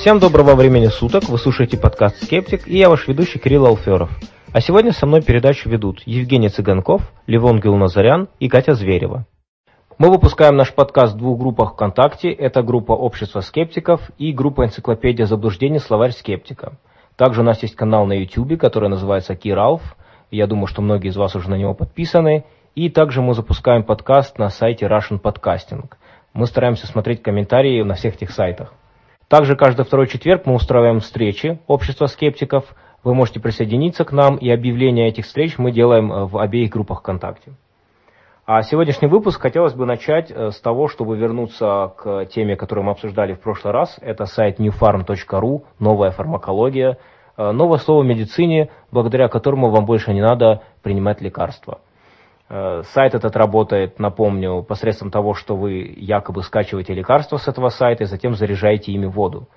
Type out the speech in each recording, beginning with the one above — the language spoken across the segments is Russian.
Всем доброго времени суток, вы слушаете подкаст «Скептик» и я ваш ведущий Кирилл Алферов. А сегодня со мной передачу ведут Евгений Цыганков, Левон Гилназарян и Катя Зверева. Мы выпускаем наш подкаст в двух группах ВКонтакте. Это группа «Общество скептиков» и группа «Энциклопедия заблуждений. Словарь скептика». Также у нас есть канал на YouTube, который называется Киралф. Я думаю, что многие из вас уже на него подписаны. И также мы запускаем подкаст на сайте Russian Podcasting. Мы стараемся смотреть комментарии на всех этих сайтах. Также каждый второй четверг мы устраиваем встречи общества скептиков. Вы можете присоединиться к нам, и объявления этих встреч мы делаем э, в обеих группах ВКонтакте. А сегодняшний выпуск хотелось бы начать э, с того, чтобы вернуться к теме, которую мы обсуждали в прошлый раз. Это сайт newfarm.ru, новая фармакология, э, новое слово в медицине, благодаря которому вам больше не надо принимать лекарства. Э, сайт этот работает, напомню, посредством того, что вы якобы скачиваете лекарства с этого сайта и затем заряжаете ими воду.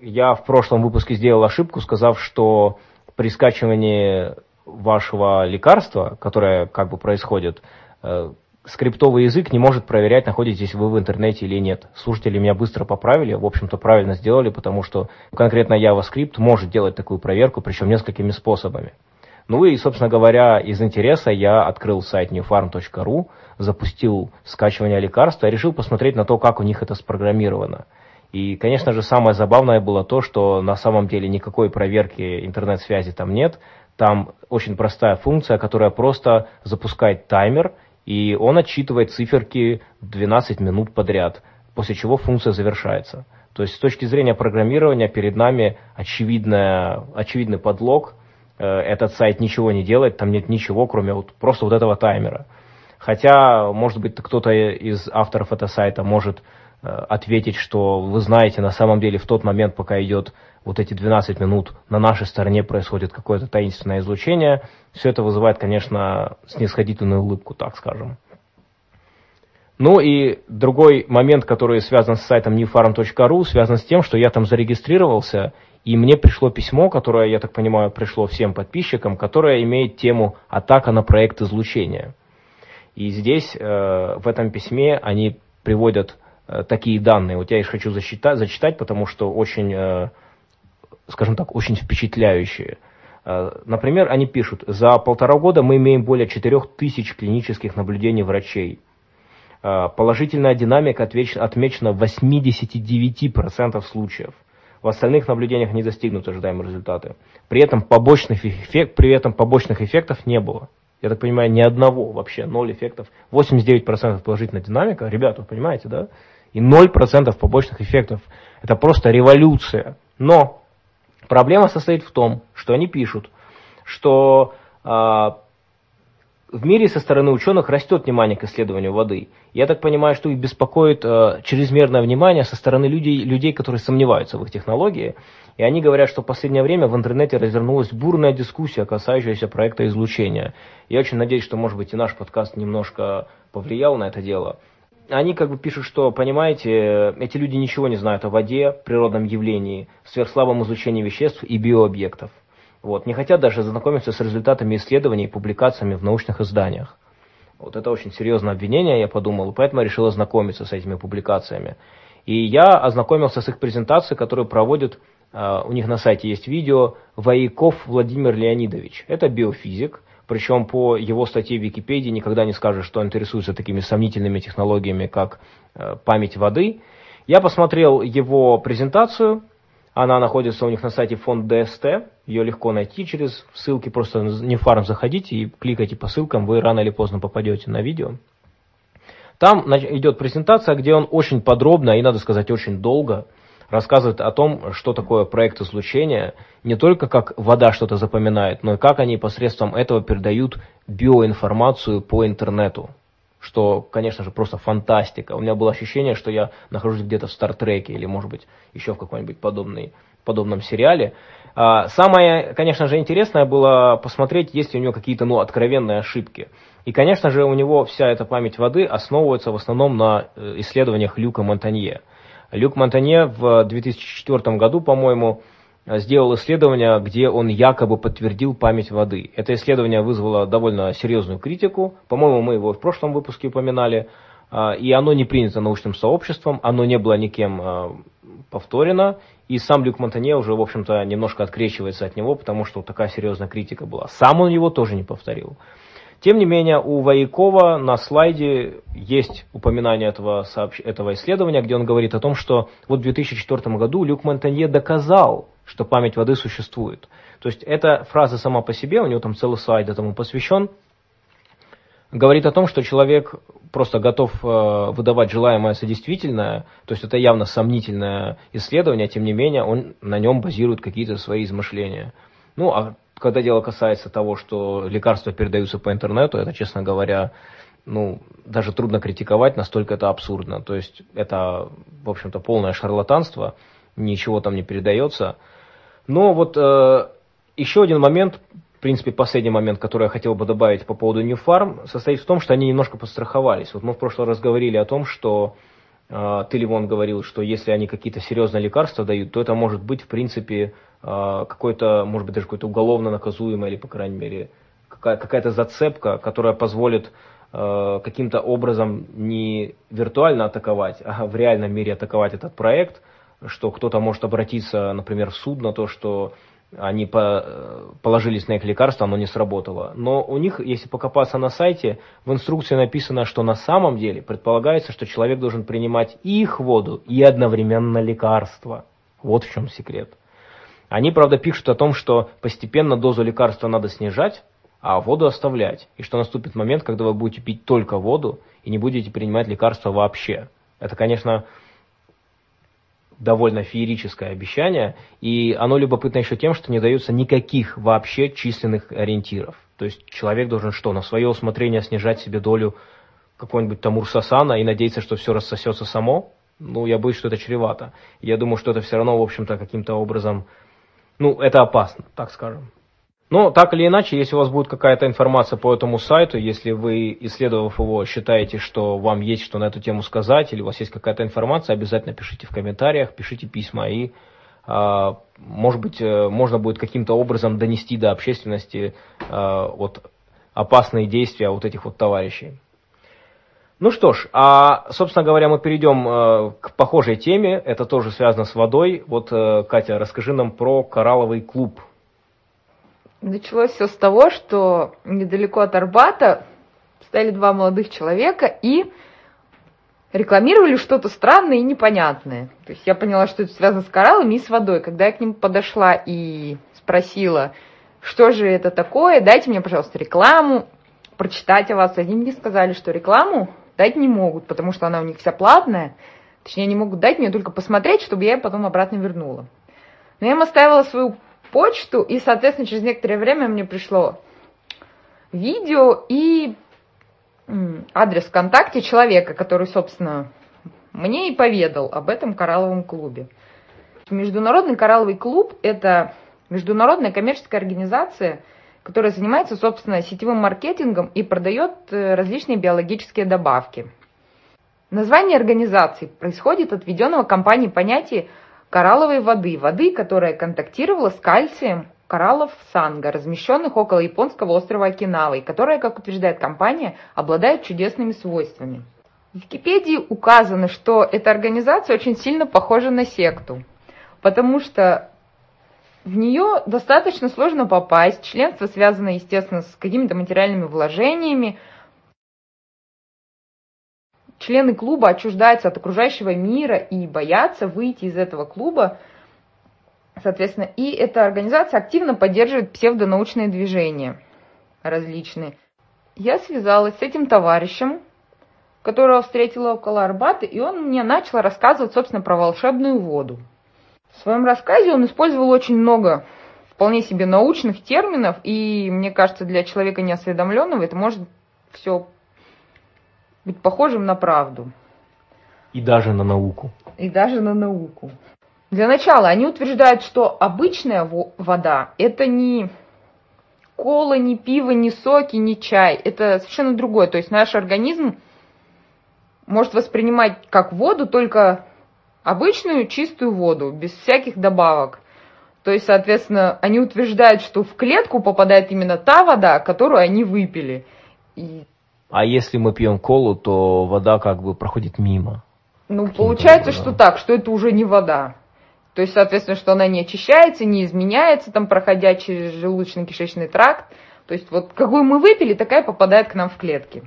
Я в прошлом выпуске сделал ошибку, сказав, что при скачивании вашего лекарства, которое как бы происходит, э, скриптовый язык не может проверять, находитесь вы в интернете или нет. Слушатели меня быстро поправили, в общем-то правильно сделали, потому что конкретно JavaScript может делать такую проверку, причем несколькими способами. Ну и, собственно говоря, из интереса я открыл сайт newfarm.ru, запустил скачивание лекарства решил посмотреть на то, как у них это спрограммировано. И, конечно же, самое забавное было то, что на самом деле никакой проверки интернет-связи там нет, там очень простая функция, которая просто запускает таймер, и он отчитывает циферки 12 минут подряд, после чего функция завершается. То есть с точки зрения программирования перед нами очевидная, очевидный подлог. Э, этот сайт ничего не делает, там нет ничего, кроме вот просто вот этого таймера. Хотя, может быть, кто-то из авторов этого сайта может э, ответить, что вы знаете, на самом деле в тот момент, пока идет вот эти 12 минут на нашей стороне происходит какое-то таинственное излучение, все это вызывает, конечно, снисходительную улыбку, так скажем. Ну и другой момент, который связан с сайтом newfarm.ru, связан с тем, что я там зарегистрировался, и мне пришло письмо, которое, я так понимаю, пришло всем подписчикам, которое имеет тему «Атака на проект излучения». И здесь, э, в этом письме, они приводят э, такие данные. Вот я их хочу зачитать, зачитать потому что очень... Э, скажем так, очень впечатляющие. Например, они пишут, за полтора года мы имеем более 4000 клинических наблюдений врачей. Положительная динамика отмечена в 89% случаев. В остальных наблюдениях не достигнуты ожидаемые результаты. При этом побочных, эффект, при этом побочных эффектов не было. Я так понимаю, ни одного вообще, ноль эффектов. 89% положительная динамика, ребята, вы понимаете, да? И 0% побочных эффектов. Это просто революция. Но Проблема состоит в том, что они пишут, что э, в мире со стороны ученых растет внимание к исследованию воды. Я так понимаю, что их беспокоит э, чрезмерное внимание со стороны людей, людей, которые сомневаются в их технологии. И они говорят, что в последнее время в интернете развернулась бурная дискуссия, касающаяся проекта излучения. Я очень надеюсь, что, может быть, и наш подкаст немножко повлиял на это дело они как бы пишут, что, понимаете, эти люди ничего не знают о воде, природном явлении, сверхслабом изучении веществ и биообъектов. Вот, не хотят даже знакомиться с результатами исследований и публикациями в научных изданиях. Вот это очень серьезное обвинение, я подумал, и поэтому решил ознакомиться с этими публикациями. И я ознакомился с их презентацией, которую проводит, uh, у них на сайте есть видео, Вояков Владимир Леонидович. Это биофизик, причем по его статье в Википедии никогда не скажешь, что он интересуется такими сомнительными технологиями, как э, память воды. Я посмотрел его презентацию, она находится у них на сайте фонд ДСТ, ее легко найти через ссылки, просто не фарм заходите и кликайте по ссылкам, вы рано или поздно попадете на видео. Там идет презентация, где он очень подробно и, надо сказать, очень долго рассказывает о том, что такое проект излучения, не только как вода что-то запоминает, но и как они посредством этого передают биоинформацию по интернету. Что, конечно же, просто фантастика. У меня было ощущение, что я нахожусь где-то в Стартреке или, может быть, еще в каком-нибудь подобной, подобном сериале. А, самое, конечно же, интересное было посмотреть, есть ли у него какие-то ну, откровенные ошибки. И, конечно же, у него вся эта память воды основывается в основном на э, исследованиях Люка Монтанье. Люк Монтанье в 2004 году, по-моему, сделал исследование, где он якобы подтвердил память воды. Это исследование вызвало довольно серьезную критику. По-моему, мы его в прошлом выпуске упоминали. а, и оно не принято научным сообществом, оно не было никем а, повторено, и сам Люк Монтанье уже, в общем-то, немножко открещивается от него, потому что такая серьезная критика была. Сам он его тоже не повторил. Тем не менее, у Воякова на слайде есть упоминание этого, сообщ... этого исследования, где он говорит о том, что вот в 2004 году Люк Монтанье доказал, что память воды существует. То есть эта фраза сама по себе, у него там целый слайд этому посвящен, говорит о том, что человек просто готов э, выдавать желаемое за действительное, то есть это явно сомнительное исследование, тем не менее он на нем базирует какие-то свои измышления. Ну, а когда дело касается того, что лекарства передаются по интернету, это, честно говоря, ну, даже трудно критиковать, настолько это абсурдно. То есть это, в общем-то, полное шарлатанство, ничего там не передается. Но вот э, еще один момент, в принципе, последний момент, который я хотел бы добавить по поводу New Farm, состоит в том, что они немножко подстраховались. Вот мы в прошлый раз говорили о том, что э, ты, Ливон, говорил, что если они какие-то серьезные лекарства дают, то это может быть, в принципе, э, какой-то, может быть, даже какой-то уголовно наказуемый или, по крайней мере, какая-то зацепка, которая позволит э, каким-то образом не виртуально атаковать, а в реальном мире атаковать этот проект, что кто-то может обратиться, например, в суд на то, что они по, положились на их лекарство, оно не сработало. Но у них, если покопаться на сайте, в инструкции написано, что на самом деле предполагается, что человек должен принимать и их воду, и одновременно лекарства. Вот в чем секрет. Они, правда, пишут о том, что постепенно дозу лекарства надо снижать, а воду оставлять. И что наступит момент, когда вы будете пить только воду и не будете принимать лекарства вообще. Это, конечно, довольно феерическое обещание, и оно любопытно еще тем, что не дается никаких вообще численных ориентиров. То есть человек должен что, на свое усмотрение снижать себе долю какого-нибудь там урсасана и надеяться, что все рассосется само? Ну, я боюсь, что это чревато. Я думаю, что это все равно, в общем-то, каким-то образом, ну, это опасно, так скажем. Но так или иначе, если у вас будет какая-то информация по этому сайту, если вы, исследовав его, считаете, что вам есть что на эту тему сказать, или у вас есть какая-то информация, обязательно пишите в комментариях, пишите письма, и, а, может быть, э, можно будет каким-то образом донести до общественности а, вот, опасные действия вот этих вот товарищей. Ну что ж, а, собственно говоря, мы перейдем э, к похожей теме, это тоже связано с водой. Вот, э, Катя, расскажи нам про коралловый клуб. Началось все с того, что недалеко от Арбата стояли два молодых человека и рекламировали что-то странное и непонятное. То есть я поняла, что это связано с кораллами и с водой. Когда я к ним подошла и спросила, что же это такое, дайте мне, пожалуйста, рекламу, прочитать о вас. Они мне сказали, что рекламу дать не могут, потому что она у них вся платная. Точнее, они могут дать мне только посмотреть, чтобы я ее потом обратно вернула. Но я им оставила свою почту, и, соответственно, через некоторое время мне пришло видео и адрес ВКонтакте человека, который, собственно, мне и поведал об этом коралловом клубе. Международный коралловый клуб – это международная коммерческая организация, которая занимается, собственно, сетевым маркетингом и продает э, различные биологические добавки. Название организации происходит от введенного компанией понятия коралловой воды, воды, которая контактировала с кальцием кораллов санга, размещенных около японского острова Окинава, и которая, как утверждает компания, обладает чудесными свойствами. В Википедии указано, что эта организация очень сильно похожа на секту, потому что в нее достаточно сложно попасть, членство связано, естественно, с какими-то материальными вложениями, члены клуба отчуждаются от окружающего мира и боятся выйти из этого клуба, соответственно, и эта организация активно поддерживает псевдонаучные движения различные. Я связалась с этим товарищем, которого встретила около Арбата, и он мне начал рассказывать, собственно, про волшебную воду. В своем рассказе он использовал очень много вполне себе научных терминов, и мне кажется, для человека неосведомленного это может все быть похожим на правду. И даже на науку. И даже на науку. Для начала, они утверждают, что обычная вода – это не кола, не пиво, не соки, не чай. Это совершенно другое. То есть наш организм может воспринимать как воду только обычную чистую воду, без всяких добавок. То есть, соответственно, они утверждают, что в клетку попадает именно та вода, которую они выпили. И А если мы пьем колу, то вода как бы проходит мимо. Ну, получается, что так, что это уже не вода. То есть, соответственно, что она не очищается, не изменяется, там, проходя через желудочно-кишечный тракт. То есть, вот какую мы выпили, такая попадает к нам в клетки.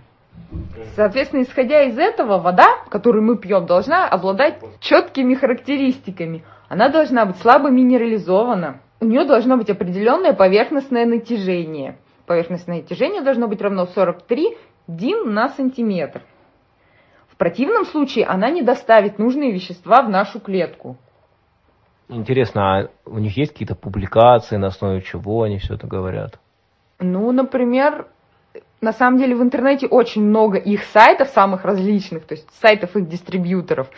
Соответственно, исходя из этого, вода, которую мы пьем, должна обладать четкими характеристиками. Она должна быть слабо минерализована. У нее должно быть определенное поверхностное натяжение. Поверхностное натяжение должно быть равно 43 дин на сантиметр. В противном случае она не доставит нужные вещества в нашу клетку. Интересно, а у них есть какие-то публикации, на основе чего они все это говорят? Ну, например, на самом деле в интернете очень много их сайтов, самых различных, то есть сайтов их дистрибьюторов.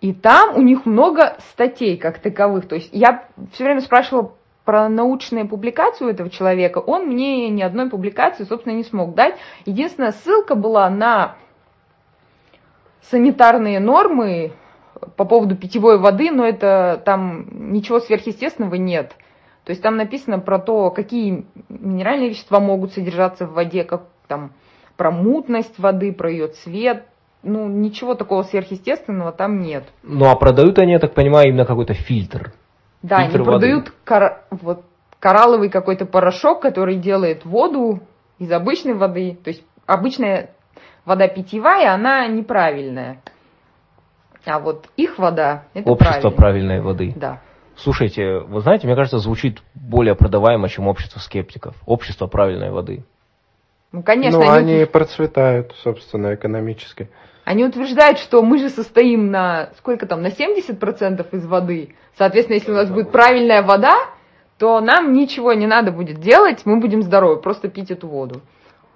И там у них много статей как таковых. То есть я все время спрашивала про научные публикации у этого человека. Он мне ни одной публикации, собственно, не смог дать. Единственная ссылка была на санитарные нормы по поводу питьевой воды, но это там ничего сверхъестественного нет. То есть там написано про то, какие минеральные вещества могут содержаться в воде, как там про мутность воды, про ее цвет. Ну, ничего такого сверхъестественного там нет. Ну, а продают они, я так понимаю, именно какой-то фильтр. Да, они воды. продают кор... вот, коралловый какой-то порошок, который делает воду из обычной воды. То есть обычная вода питьевая, она неправильная. А вот их вода это Общество правильной воды. Да. Слушайте, вы знаете, мне кажется, звучит более продаваемо, чем общество скептиков. Общество правильной воды. Ну, конечно. Ну, они, они процветают, собственно, экономически. Они утверждают, что мы же состоим на, сколько там, на 70% из воды. Соответственно, если у нас будет правильная вода, то нам ничего не надо будет делать, мы будем здоровы, просто пить эту воду.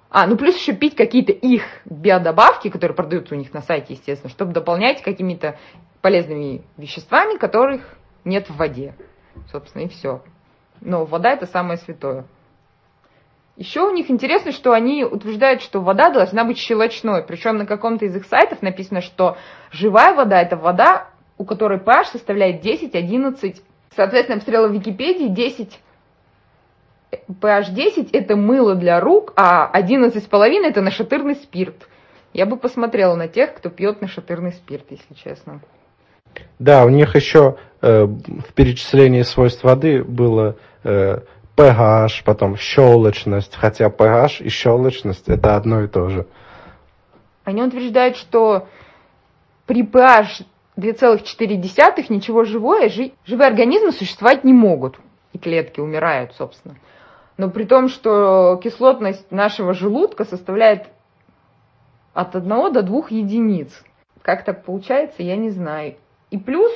А, ну плюс еще пить какие-то их биодобавки, которые продаются у них на сайте, естественно, чтобы дополнять какими-то полезными веществами, которых нет в воде. Собственно, и все. Но вода это самое святое. Еще у них интересно, что они утверждают, что вода должна быть щелочной. Причем на каком-то из их сайтов написано, что живая вода это вода, у которой pH составляет 10-11. Соответственно, я посмотрела в Википедии 10 pH 10 это мыло для рук, а 11,5 это нашатырный спирт. Я бы посмотрела на тех, кто пьет нашатырный спирт, если честно. Да, у них еще э, в перечислении свойств воды было э, pH, потом щелочность, хотя pH и щелочность это одно и то же. Они утверждают, что при pH 2,4 ничего живое, живые организмы существовать не могут. И клетки умирают, собственно но при том, что кислотность нашего желудка составляет от 1 до 2 единиц. Как так получается, я не знаю. И плюс,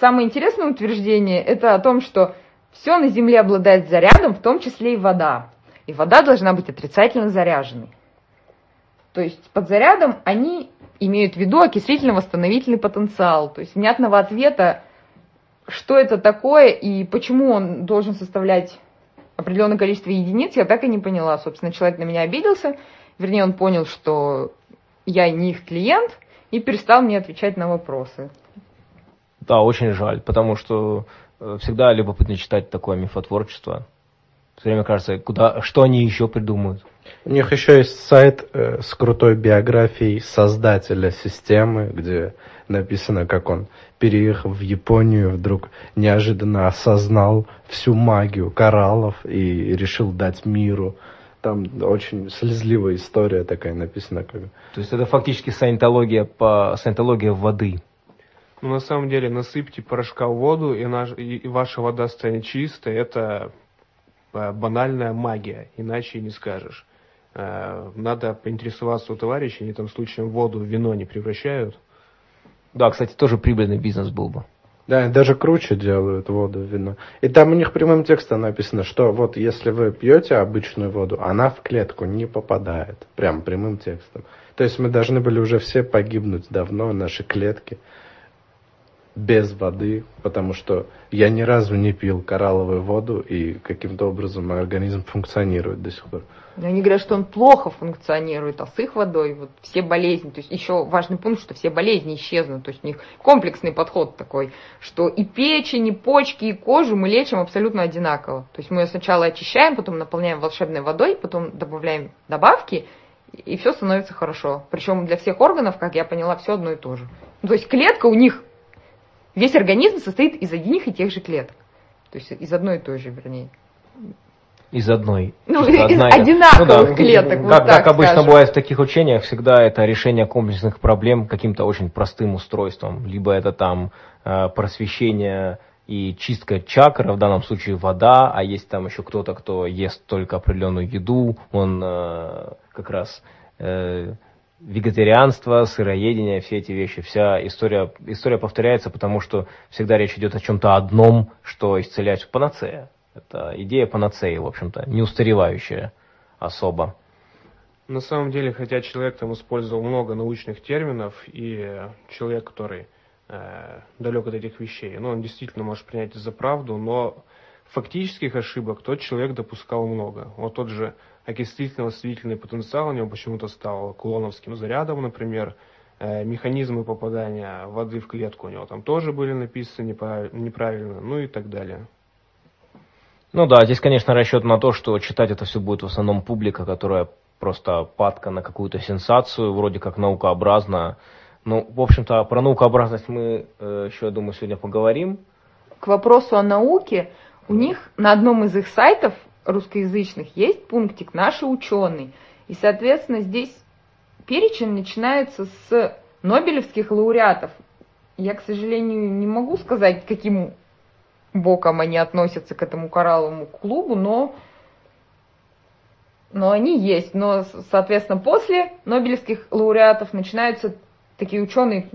самое интересное утверждение, это о том, что все на Земле обладает зарядом, в том числе и вода. И вода должна быть отрицательно заряженной. То есть под зарядом они имеют в виду окислительно-восстановительный потенциал. То есть внятного ответа, что это такое и почему он должен составлять определенное количество единиц, я так и не поняла. Собственно, человек на меня обиделся, вернее, он понял, что я не их клиент, и перестал мне отвечать на вопросы. Да, очень жаль, потому что всегда любопытно читать такое мифотворчество. Все время кажется, куда, что они еще придумают. У них еще есть сайт э, с крутой биографией создателя системы, где написано, как он, переехав в Японию, вдруг неожиданно осознал всю магию кораллов и решил дать миру. Там очень слезливая история такая написана. Как... То есть это фактически саентология по саентология воды. Ну, на самом деле, насыпьте порошка в воду, и, наш, и ваша вода станет чистой. Это э, банальная магия, иначе не скажешь. Э, надо поинтересоваться у товарищей, они там случаем воду в вино не превращают. Да, кстати, тоже прибыльный бизнес был бы. Да, даже круче делают воду в вино. И там у них прямым текстом написано, что вот если вы пьете обычную воду, она в клетку не попадает. Прям прямым текстом. То есть мы должны были уже все погибнуть давно, наши клетки без воды, потому что я ни разу не пил коралловую воду, и каким-то образом мой организм функционирует до сих пор. Они говорят, что он плохо функционирует, а с их водой вот все болезни, то есть еще важный пункт, что все болезни исчезнут, то есть у них комплексный подход такой, что и печень, и почки, и кожу мы лечим абсолютно одинаково. То есть мы ее сначала очищаем, потом наполняем волшебной водой, потом добавляем добавки, и все становится хорошо. Причем для всех органов, как я поняла, все одно и то же. Ну, то есть клетка у них, весь организм состоит из одних и тех же клеток. То есть из одной и той же, вернее. Из одной. Ну, из одна- одинаковых ну да. клеток, вот Как, так как обычно скажем. бывает в таких учениях, всегда это решение комплексных проблем каким-то очень простым устройством. Либо это там э, просвещение и чистка чакр, в данном случае вода, а есть там еще кто-то, кто ест только определенную еду, он э, как раз э, вегетарианство, сыроедение, все эти вещи, вся история, история повторяется, потому что всегда речь идет о чем-то одном, что исцеляет панацея. Это идея панацеи, в общем-то, не устаревающая особо. На самом деле, хотя человек там использовал много научных терминов, и человек, который э, далек от этих вещей, ну, он действительно может принять это за правду, но фактических ошибок тот человек допускал много. Вот тот же окислительно-восстановительный потенциал у него почему-то стал кулоновским зарядом, например, Э, механизмы попадания воды в клетку у него там тоже были написаны неправ- неправильно, ну и так далее. Ну да, здесь, конечно, расчет на то, что читать это все будет в основном публика, которая просто падка на какую-то сенсацию, вроде как наукообразно. Ну, в общем-то, про наукообразность мы э, еще, я думаю, сегодня поговорим. К вопросу о науке, у них на одном из их сайтов русскоязычных есть пунктик «Наши ученые». И, соответственно, здесь перечень начинается с нобелевских лауреатов. Я, к сожалению, не могу сказать, каким боком они относятся к этому коралловому клубу, но, но они есть. Но, соответственно, после нобелевских лауреатов начинаются такие ученые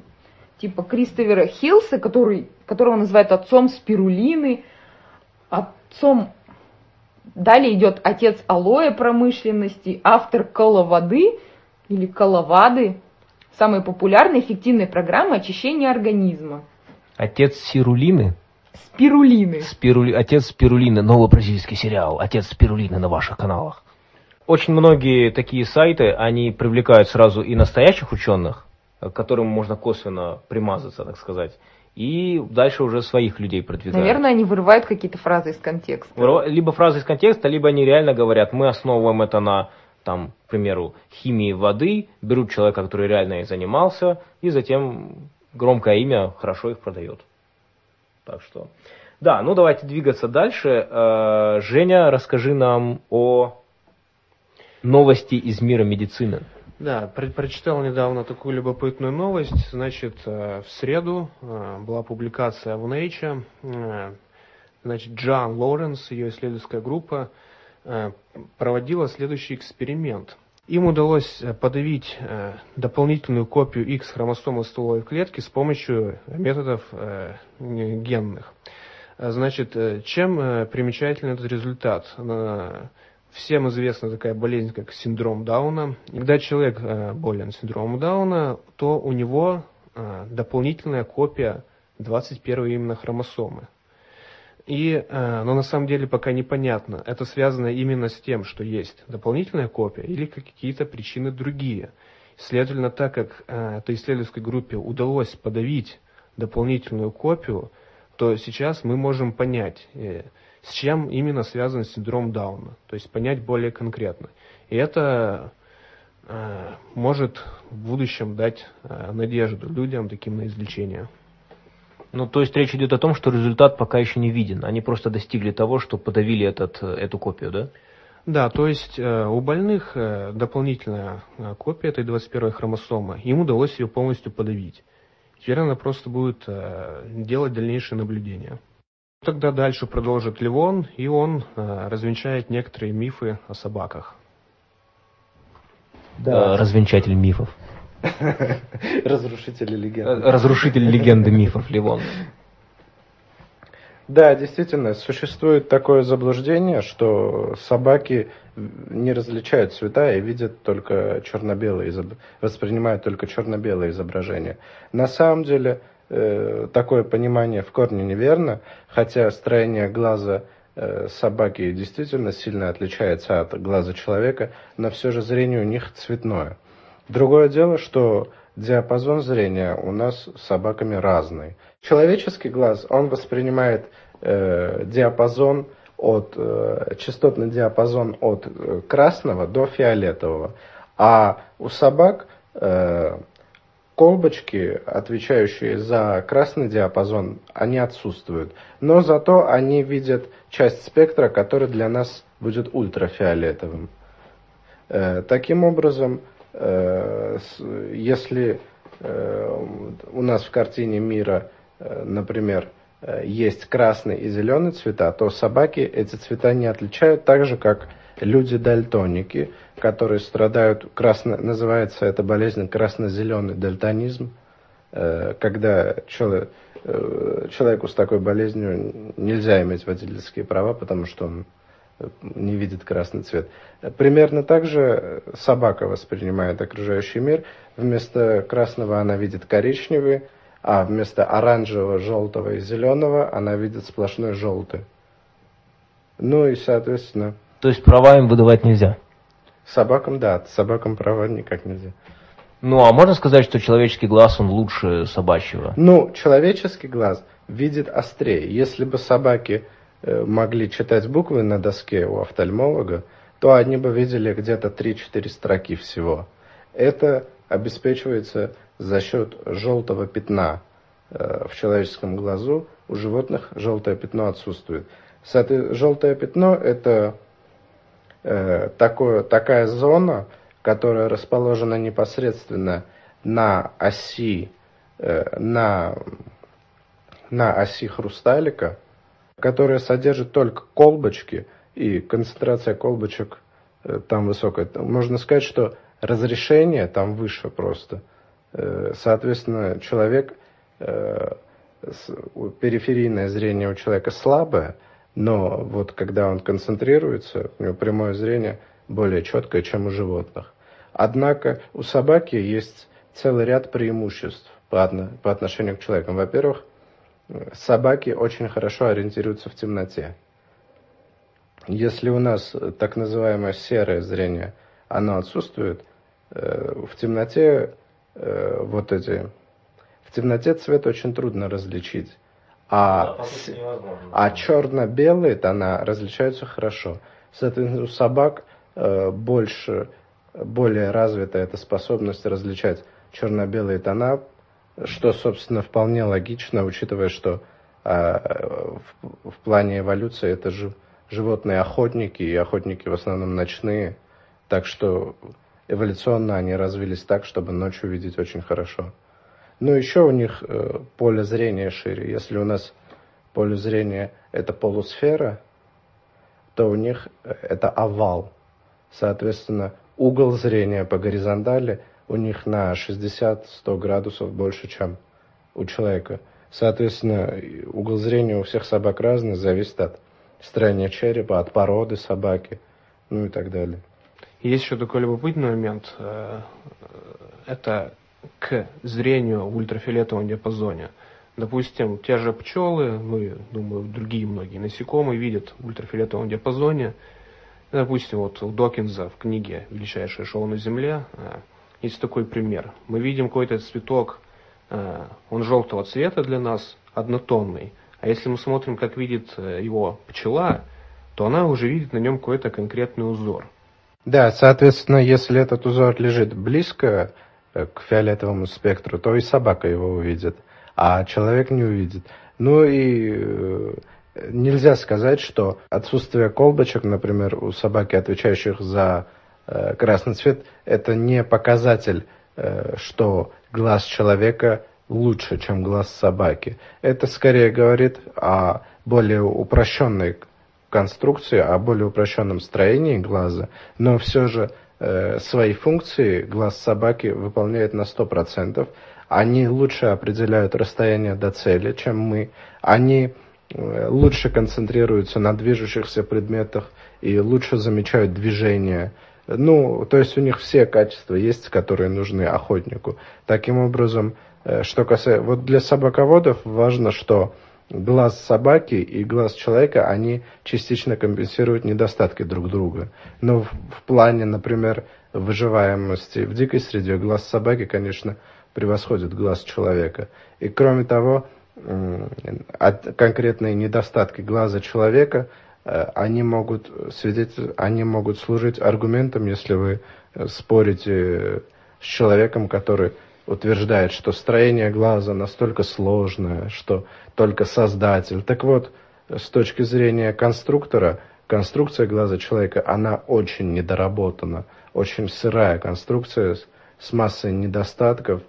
типа Кристофера Хилса, который, которого называют отцом спирулины, отцом Далее идет отец алоэ промышленности, автор коловоды или коловады, самой популярной эффективной программы очищения организма. Отец Сирулины. Спирулины. Спирули... Отец Спирулины. Новый бразильский сериал. Отец Спирулины на ваших каналах. Очень многие такие сайты, они привлекают сразу и настоящих ученых, к которым можно косвенно примазаться, так сказать, и дальше уже своих людей продвигают. Наверное, они вырывают какие-то фразы из контекста. Либо фразы из контекста, либо они реально говорят, мы основываем это на, там, к примеру, химии воды, берут человека, который реально ей занимался, и затем громкое имя хорошо их продает. Так что, да, ну давайте двигаться дальше. Э, Женя, расскажи нам о новости из мира медицины. Да, про- прочитал недавно такую любопытную новость. Значит, э, в среду э, была публикация в Nature. Э, Значит, Джан Лоренс, ее исследовательская группа, проводила следующий эксперимент. Им удалось подавить дополнительную копию X хромосомы стволовой клетки с помощью методов генных. Значит, чем примечателен этот результат? Всем известна такая болезнь, как синдром Дауна. Когда человек э, болен синдромом Дауна, то у него э, дополнительная копия 21 именно хромосомы. И, э, но на самом деле пока непонятно, это связано именно с тем, что есть дополнительная копия или какие-то причины другие. Следовательно, так как этой исследовательской группе удалось подавить дополнительную копию, то сейчас мы можем понять, с чем именно связан синдром Дауна, то есть понять более конкретно. И это э, может в будущем дать э, надежду людям таким на излечение. Ну, то есть речь идет о том, что результат пока еще не виден. Они просто достигли того, что подавили этот, э, эту копию, да? Да, то есть э, у больных э, дополнительная э, копия этой 21 хромосомы, им удалось ее полностью подавить. Теперь она просто будет э, делать дальнейшие наблюдения. Тогда дальше продолжит Ливон, и он э, развенчает некоторые мифы о собаках. Э, Развенчатель мифов. Разрушители легенд. Э, Разрушитель легенды мифов Ливон. Да, действительно, существует такое заблуждение, что собаки не различают цвета и видят только черно-белые, воспринимают только черно-белые изображения. На самом деле такое понимание в корне неверно, хотя строение глаза э, собаки действительно сильно отличается от глаза человека, но все же зрение у них цветное. Другое дело, что диапазон зрения у нас с собаками разный. Человеческий глаз, он воспринимает э, диапазон от, э, частотный диапазон от э, красного до фиолетового. А у собак э, колбочки, отвечающие за красный диапазон, они отсутствуют. Но зато они видят часть спектра, который для нас будет ультрафиолетовым. Э, таким образом, э, если э, у нас в картине мира, например, есть красный и зеленый цвета, то собаки эти цвета не отличают так же, как люди-дальтоники, которые страдают, красно, называется эта болезнь красно-зеленый дальтонизм, когда человек, человеку с такой болезнью нельзя иметь водительские права, потому что он не видит красный цвет. Примерно так же собака воспринимает окружающий мир. Вместо красного она видит коричневый, а вместо оранжевого, желтого и зеленого она видит сплошной желтый. Ну и, соответственно... То есть права им выдавать нельзя? Собакам, да, собакам права никак нельзя. Ну, а можно сказать, что человеческий глаз, он лучше собачьего? Ну, человеческий глаз видит острее. Если бы собаки Э, могли читать буквы на доске у офтальмолога, то они бы видели где-то 3-4 строки всего. Это обеспечивается за счет желтого пятна э, в человеческом глазу. У животных желтое пятно отсутствует. Желтое пятно – это такое, такая зона, которая расположена непосредственно на оси, на, на оси хрусталика – которая содержит только колбочки, и концентрация колбочек э, там высокая. Можно сказать, что разрешение там выше просто. Э, соответственно, человек, э, периферийное зрение у человека слабое, но вот когда он концентрируется, у него прямое зрение более четкое, чем у животных. Однако у собаки есть целый ряд преимуществ по, отношению к человеку. Во-первых, собаки очень хорошо ориентируются в темноте. Если у нас так называемое серое зрение, оно отсутствует, э, в темноте э, вот эти, в темноте цвет очень трудно различить. А, а черно-белые тона различаются хорошо. Соответственно, у собак э, больше, более развита эта способность различать черно-белые тона что, собственно, вполне логично, учитывая, что а, в, в плане эволюции это же животные охотники, и охотники в основном ночные, так что эволюционно они развились так, чтобы ночью видеть очень хорошо. Но еще у них э, поле зрения шире. Если у нас поле зрения это полусфера, то у них э, это овал. Соответственно, угол зрения по горизонтали – у них на 60-100 градусов больше, чем у человека. Соответственно, угол зрения у всех собак разный, зависит от строения черепа, от породы собаки, ну и так далее. Есть еще такой любопытный момент. Э, это к зрению в ультрафиолетовом диапазоне. Допустим, те же пчелы, ну и, думаю, другие многие насекомые видят в ультрафиолетовом диапазоне. Допустим, вот у Докинза в книге «Величайшее шоу на Земле» э, есть такой пример. Мы видим какой-то цветок, э, он желтого цвета для нас, однотонный. А если мы смотрим, как видит э, его пчела, то она уже видит на нем какой-то конкретный узор. Да, соответственно, если этот узор лежит близко к фиолетовому спектру, то и собака его увидит, а человек не увидит. Ну и нельзя сказать, что отсутствие колбочек, например, у собаки, отвечающих за Э, красный цвет – это не показатель, э, что глаз человека лучше, чем глаз собаки. Это скорее говорит о более упрощенной конструкции, о более упрощенном строении глаза, но все же э, свои функции глаз собаки выполняет на 100%. Они лучше определяют расстояние до цели, чем мы. Они лучше концентрируются на движущихся предметах и лучше замечают движение ну, то есть у них все качества есть, которые нужны охотнику. Таким образом, э, что касается... Вот для собаководов важно, что глаз собаки и глаз человека, они частично компенсируют недостатки друг друга. Но в, в плане, например, выживаемости в дикой среде глаз собаки, конечно, превосходит глаз человека. И кроме того, конкретные недостатки глаза человека – Э, они могут, свидетель, они могут служить аргументом, если вы спорить с человеком, который утверждает, что строение глаза настолько сложное, что только создатель. Так вот, с точки зрения конструктора, конструкция глаза человека, она очень недоработана, очень сырая конструкция с, массой недостатков.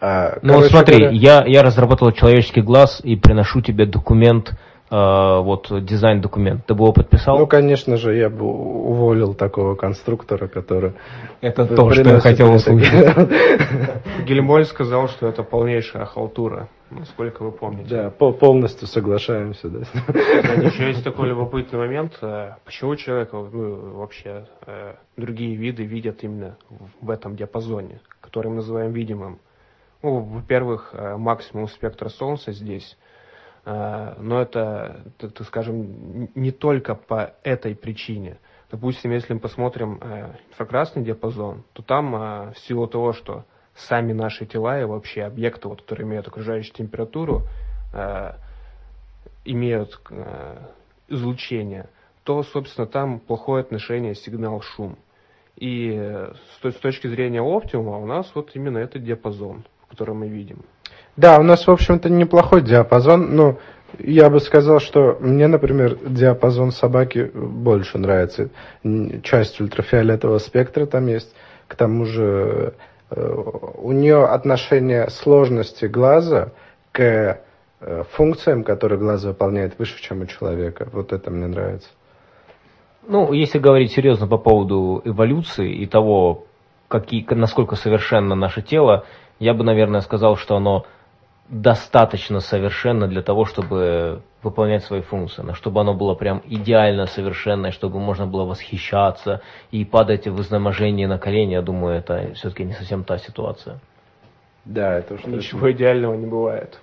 А, ну смотри, говоря... я, я разработал человеческий глаз и приношу тебе документ, вот дизайн документ. Ты бы его подписал? Ну, конечно же, я бы уволил такого конструктора, который... Это то, что я хотел услышать. Гельмоль сказал, что это полнейшая халтура, насколько вы помните. Да, полностью соглашаемся. Да. Еще есть такой любопытный момент. Э, почему человек, ну, вообще, э, другие виды видят именно в этом диапазоне, который мы называем видимым? Ну, во-первых, э, максимум спектра Солнца здесь, но это, так, скажем, не только по этой причине – Допустим, если мы посмотрим э, инфракрасный диапазон, то там э, в силу того, что сами наши тела и вообще объекты, вот, которые имеют окружающую температуру, э, имеют э, излучение, то, собственно, там плохое отношение сигнал-шум. И э, с точки зрения оптимума у нас вот именно этот диапазон, который мы видим. Да, у нас, в общем-то, неплохой диапазон, но я бы сказал, что мне, например, диапазон собаки больше нравится. Часть ультрафиолетового спектра там есть. К тому же э, у нее отношение сложности глаза к э, функциям, которые глаз выполняет, выше, чем у человека. Вот это мне нравится. Ну, если говорить серьезно по поводу эволюции и того, какие, насколько совершенно наше тело, я бы, наверное, сказал, что оно достаточно совершенно для того, чтобы выполнять свои функции, чтобы оно было прям идеально совершенное, чтобы можно было восхищаться и падать в изнеможении на колени, я думаю, это все-таки не совсем та ситуация. Да, это уж ничего идеального не бывает.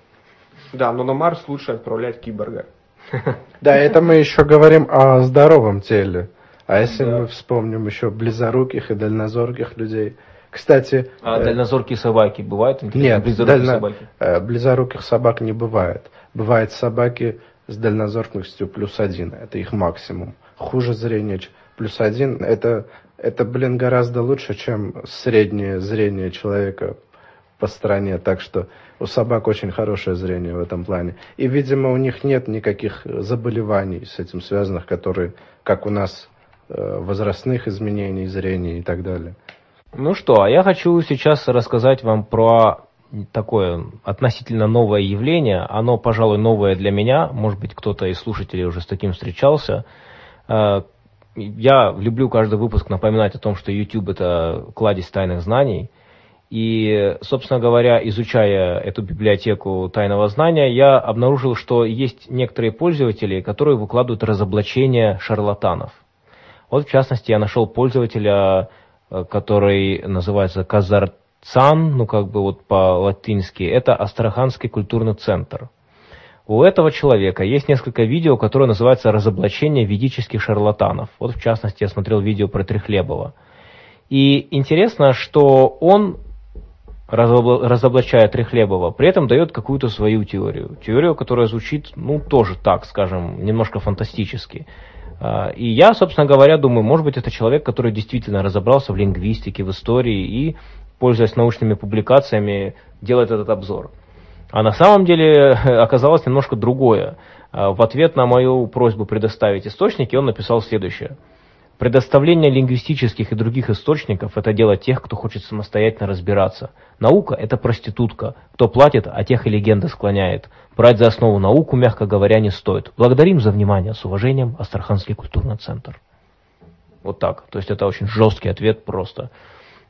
Да, но на Марс лучше отправлять киборга. Да, это мы еще говорим о здоровом теле. А если мы вспомним еще близоруких и дальнозорких людей, кстати... А э, дальнозоркие собаки бывают? Нет, близорукие дально... собаки? Э, близоруких собак не бывает. Бывают собаки с дальнозоркостью плюс один. Это их максимум. Хуже зрение плюс один. Это, это, блин, гораздо лучше, чем среднее зрение человека по стране. Так что у собак очень хорошее зрение в этом плане. И, видимо, у них нет никаких заболеваний с этим связанных, которые, как у нас, э, возрастных изменений зрения и так далее. Ну что, а я хочу сейчас рассказать вам про такое относительно новое явление. Оно, пожалуй, новое для меня. Может быть, кто-то из слушателей уже с таким встречался. Э, я люблю каждый выпуск напоминать о том, что YouTube это кладезь тайных знаний. И, собственно говоря, изучая эту библиотеку тайного знания, я обнаружил, что есть некоторые пользователи, которые выкладывают разоблачения шарлатанов. Вот, в частности, я нашел пользователя который называется Казарцан, ну как бы вот по-латински, это Астраханский культурный центр. У этого человека есть несколько видео, которые называются «Разоблачение ведических шарлатанов». Вот в частности я смотрел видео про Трехлебова. И интересно, что он, разоблачая Трехлебова, при этом дает какую-то свою теорию. Теорию, которая звучит, ну, тоже так, скажем, немножко фантастически. А, и я, собственно говоря, думаю, может быть, это человек, который действительно разобрался в лингвистике, в истории и, пользуясь научными публикациями, делает этот обзор. А на самом деле оказалось немножко другое. А, в ответ на мою просьбу предоставить источники он написал следующее – Предоставление лингвистических и других источников – это дело тех, кто хочет самостоятельно разбираться. Наука – это проститутка. Кто платит, а тех и легенда склоняет. Брать за основу науку, мягко говоря, не стоит. Благодарим за внимание. С уважением, Астраханский культурный центр. Вот так. То есть это очень жесткий ответ просто.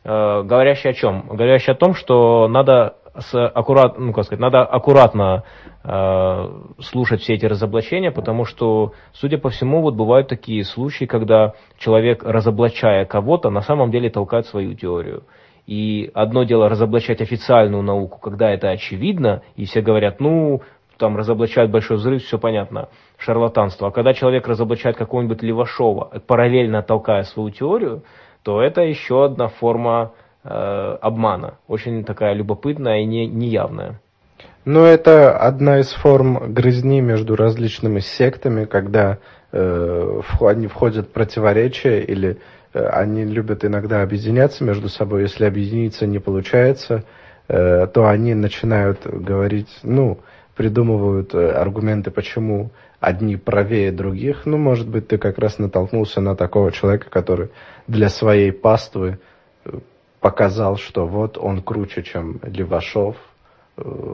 Э, говорящий о чем? Говорящий о том, что надо с аккурат, ну, как сказать, надо аккуратно э, слушать все эти разоблачения, потому что, судя по всему, вот бывают такие случаи, когда человек, разоблачая кого-то, на самом деле толкает свою теорию. И одно дело разоблачать официальную науку, когда это очевидно, и все говорят, ну, там разоблачают большой взрыв, все понятно, шарлатанство. А когда человек разоблачает какого-нибудь Левашова, параллельно толкая свою теорию, то это еще одна форма Э, обмана. Очень такая любопытная и не, неявная. Ну, это одна из форм грызни между различными сектами, когда э, они входят в противоречия или э, они любят иногда объединяться между собой. Если объединиться не получается, э, то они начинают говорить, ну, придумывают э, аргументы, почему одни правее других. Ну, может быть, ты как раз натолкнулся на такого человека, который для своей паствы показал, что вот он круче, чем Левашов,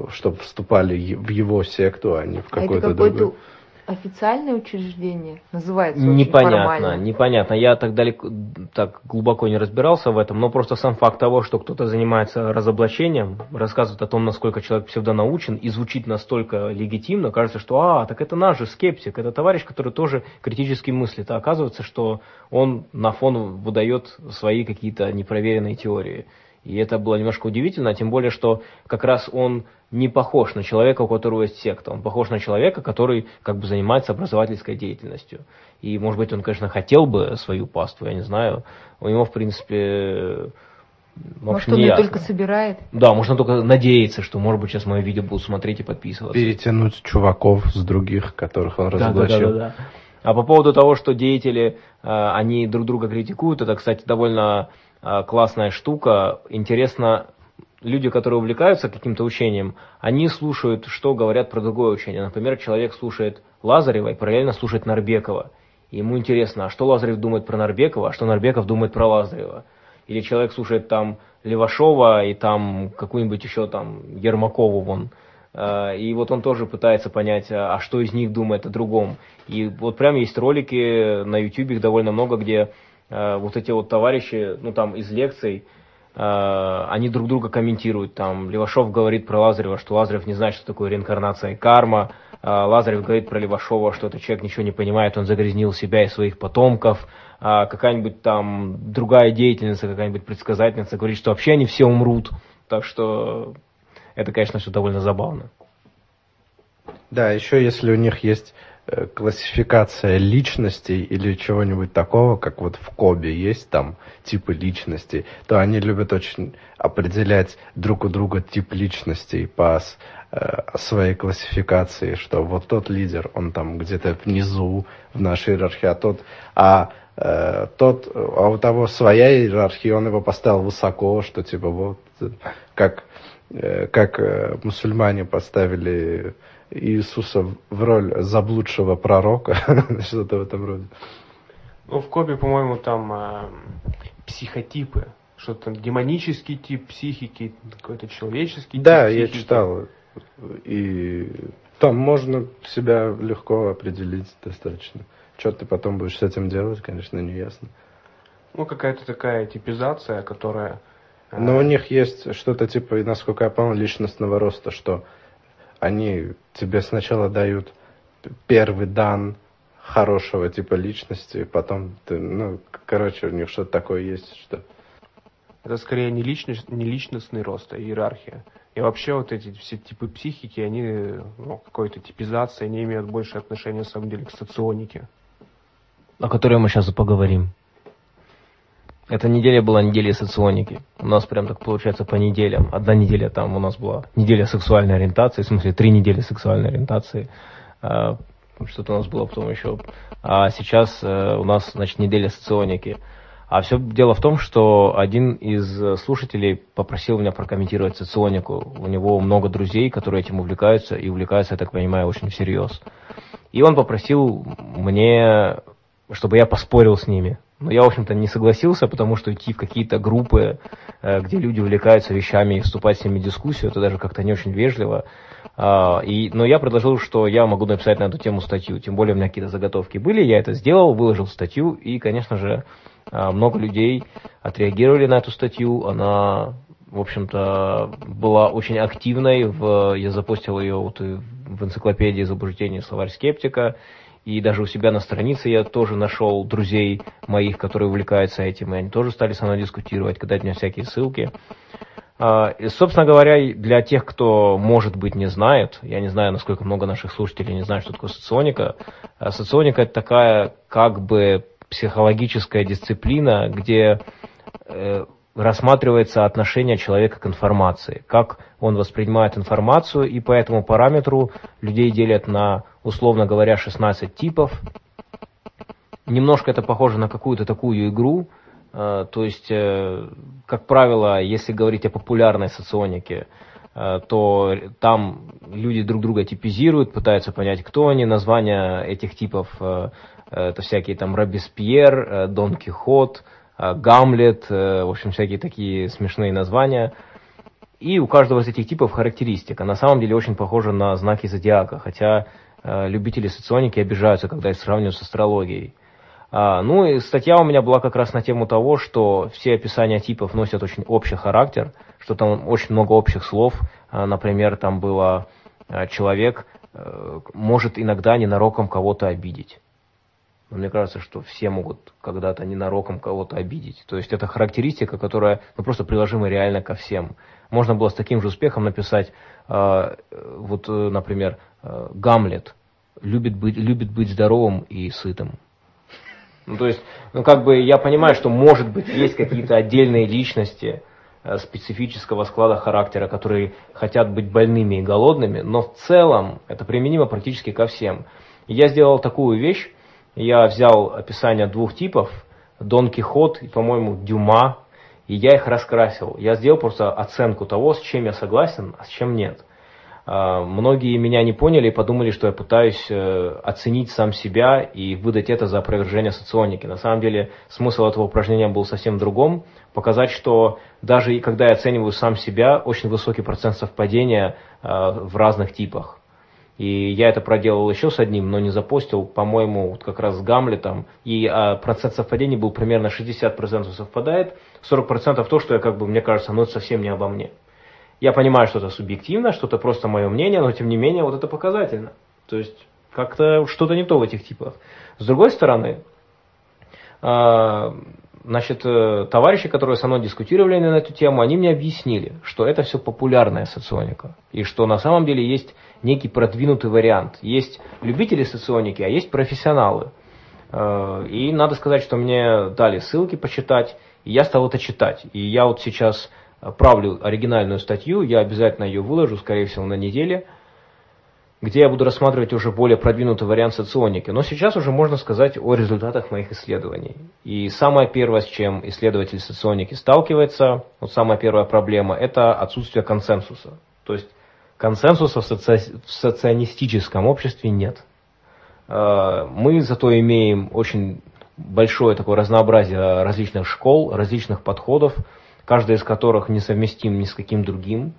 чтобы вступали в его секту, а не в какой-то а другой официальное учреждение? Называется непонятно непонятно. Я так далеко так глубоко не разбирался в этом но просто сам факт того что кто-то занимается разоблачением рассказывает о том насколько человек псевдонаучен и звучит настолько легитимно кажется что а так это наш же скептик это товарищ который тоже критически мыслит а оказывается что он на фон выдает свои какие-то непроверенные теории и это было немножко удивительно, тем более, что как раз он не похож на человека, у которого есть секта. Он похож на человека, который как бы занимается образовательской деятельностью. И, может быть, он, конечно, хотел бы свою паству, я не знаю. У него, в принципе, в общем, может, он ее только собирает? Да, можно только надеяться, что, может быть, сейчас мои видео будут смотреть и подписываться. Перетянуть чуваков с других, которых он разоблачил. Да, да, да, да. А по поводу того, что деятели, э, они друг друга критикуют, это, кстати, довольно классная штука. Интересно, люди, которые увлекаются каким-то учением, они слушают, что говорят про другое учение. Например, человек слушает Лазарева и параллельно слушает Нарбекова. И ему интересно, а что Лазарев думает про Нарбекова, а что Нарбеков думает про Лазарева. Или человек слушает там Левашова и там какую-нибудь еще там Ермакову вон. Э, и вот он тоже пытается понять, а, а что из них думает о другом. И вот прям есть ролики на YouTube, их довольно много, где вот эти вот товарищи, ну там из лекций, э, они друг друга комментируют. Там Левашов говорит про Лазарева, что Лазарев не знает, что такое реинкарнация и карма. Лазарев говорит про Левашова, что этот человек ничего не понимает, он загрязнил себя и своих потомков. Какая-нибудь там другая деятельница, какая-нибудь предсказательница говорит, что вообще они все умрут. Так что это, конечно, все довольно забавно. Да, еще если у них есть э, классификация личностей или чего-нибудь такого, как вот в Кобе есть там типы личностей, то они любят очень определять друг у друга тип личностей по э, своей классификации, что вот тот лидер, он там где-то внизу в нашей иерархии, а тот, а э, тот, а у того своя иерархия, он его поставил высоко, что типа вот как Э, как э, мусульмане поставили Иисуса в роль заблудшего пророка, что-то в этом роде. Ну, в Кобе, по-моему, там э, психотипы, что-то демонический тип психики, какой-то человеческий да, тип Да, я читал. И там можно себя легко определить достаточно. Что ты потом будешь с этим делать, конечно, не ясно. Ну, какая-то такая типизация, которая но у них есть что-то типа, насколько я понял, личностного роста, что они тебе сначала дают первый дан хорошего типа личности, потом ты, ну, короче, у них что-то такое есть, что... Это скорее не, личность, не личностный рост, а иерархия. И вообще вот эти все типы психики, они, ну, какой-то типизации, они имеют больше отношения, на самом деле, к соционике. О которой мы сейчас и поговорим. Эта неделя была неделей соционики. У нас прям так получается по неделям. Одна неделя там у нас была неделя сексуальной ориентации, в смысле три недели сексуальной ориентации. А, что-то у нас было потом еще. А сейчас э, у нас, значит, неделя соционики. А все дело в том, что один из слушателей попросил меня прокомментировать соционику. У него много друзей, которые этим увлекаются, и увлекаются, я так понимаю, очень всерьез. И он попросил мне, чтобы я поспорил с ними. Но я, в общем-то, не согласился, потому что идти в какие-то группы, э, где люди увлекаются вещами и вступать с ними в дискуссию, это даже как-то не очень вежливо. А, и, но я предложил, что я могу написать на эту тему статью, тем более у меня какие-то заготовки были, я это сделал, выложил статью, и, конечно же, а, много людей отреагировали на эту статью, она, в общем-то, была очень активной, в, я запустил ее вот в энциклопедии заблуждений словарь скептика, и даже у себя на странице я тоже нашел друзей моих, которые увлекаются этим, и они тоже стали со мной дискутировать, кидать мне всякие ссылки. А, и, собственно говоря, для тех, кто, может быть, не знает, я не знаю, насколько много наших слушателей не знают, что такое соционика. А, соционика – это такая как бы психологическая дисциплина, где э, рассматривается отношение человека к информации, как он воспринимает информацию, и по этому параметру людей делят на условно говоря, 16 типов. Немножко это похоже на какую-то такую игру, То есть, как правило, если говорить о популярной соционике, то там люди друг друга типизируют, пытаются понять, кто они, названия этих типов, это всякие там Робеспьер, Дон Кихот, Гамлет, в общем, всякие такие смешные названия – и у каждого из этих типов характеристика. На самом деле очень похоже на знаки зодиака, хотя э, любители соционики обижаются, когда их сравнивают с астрологией. А, ну и статья у меня была как раз на тему того, что все описания типов носят очень общий характер, что там очень много общих слов. А, например, там было человек может иногда ненароком кого-то обидеть. Но мне кажется, что все могут когда-то ненароком кого-то обидеть. То есть это характеристика, которая ну, просто приложима реально ко всем. Можно было с таким же успехом написать, э, вот, например, э, Гамлет любит быть, любит быть здоровым и сытым. Ну, то есть, ну, как бы я понимаю, что, может быть, есть какие-то отдельные личности э, специфического склада характера, которые хотят быть больными и голодными, но в целом это применимо практически ко всем. Я сделал такую вещь, я взял описание двух типов, Дон Кихот и, по-моему, Дюма, и я их раскрасил. Я сделал просто оценку того, с чем я согласен, а с чем нет. А, многие меня не поняли и подумали, что я пытаюсь э, оценить сам себя и выдать это за опровержение соционики. На самом деле смысл этого упражнения был совсем другом. Показать, что даже когда я оцениваю сам себя, очень высокий процент совпадения а, в разных типах. И я это проделал еще с одним, но не запостил, по-моему, вот как раз с Гамлетом. И а, процент совпадений был примерно 60% совпадает, 40% то, что я, как бы, мне кажется, ну это совсем не обо мне. Я понимаю, что это субъективно, что это просто мое мнение, но тем не менее вот это показательно. То есть как-то что-то не то в этих типах. С другой стороны, а, Значит, э, товарищи, которые со мной дискутировали на эту тему, они мне объяснили, что это все популярная соционика. И что на самом деле есть некий продвинутый вариант. Есть любители соционики, а есть профессионалы. Э, и надо сказать, что мне дали ссылки почитать, и я стал это читать. И я вот сейчас правлю оригинальную статью, я обязательно ее выложу, скорее всего, на неделе – где я буду рассматривать уже более продвинутый вариант соционики. Но сейчас уже можно сказать о результатах моих исследований. И самое первое, с чем исследователь соционики сталкивается, вот самая первая проблема, это отсутствие консенсуса. То есть консенсуса в, соци... в соционистическом обществе нет. Э, мы зато имеем очень большое такое разнообразие различных школ, различных подходов, каждый из которых несовместим ни с каким другим.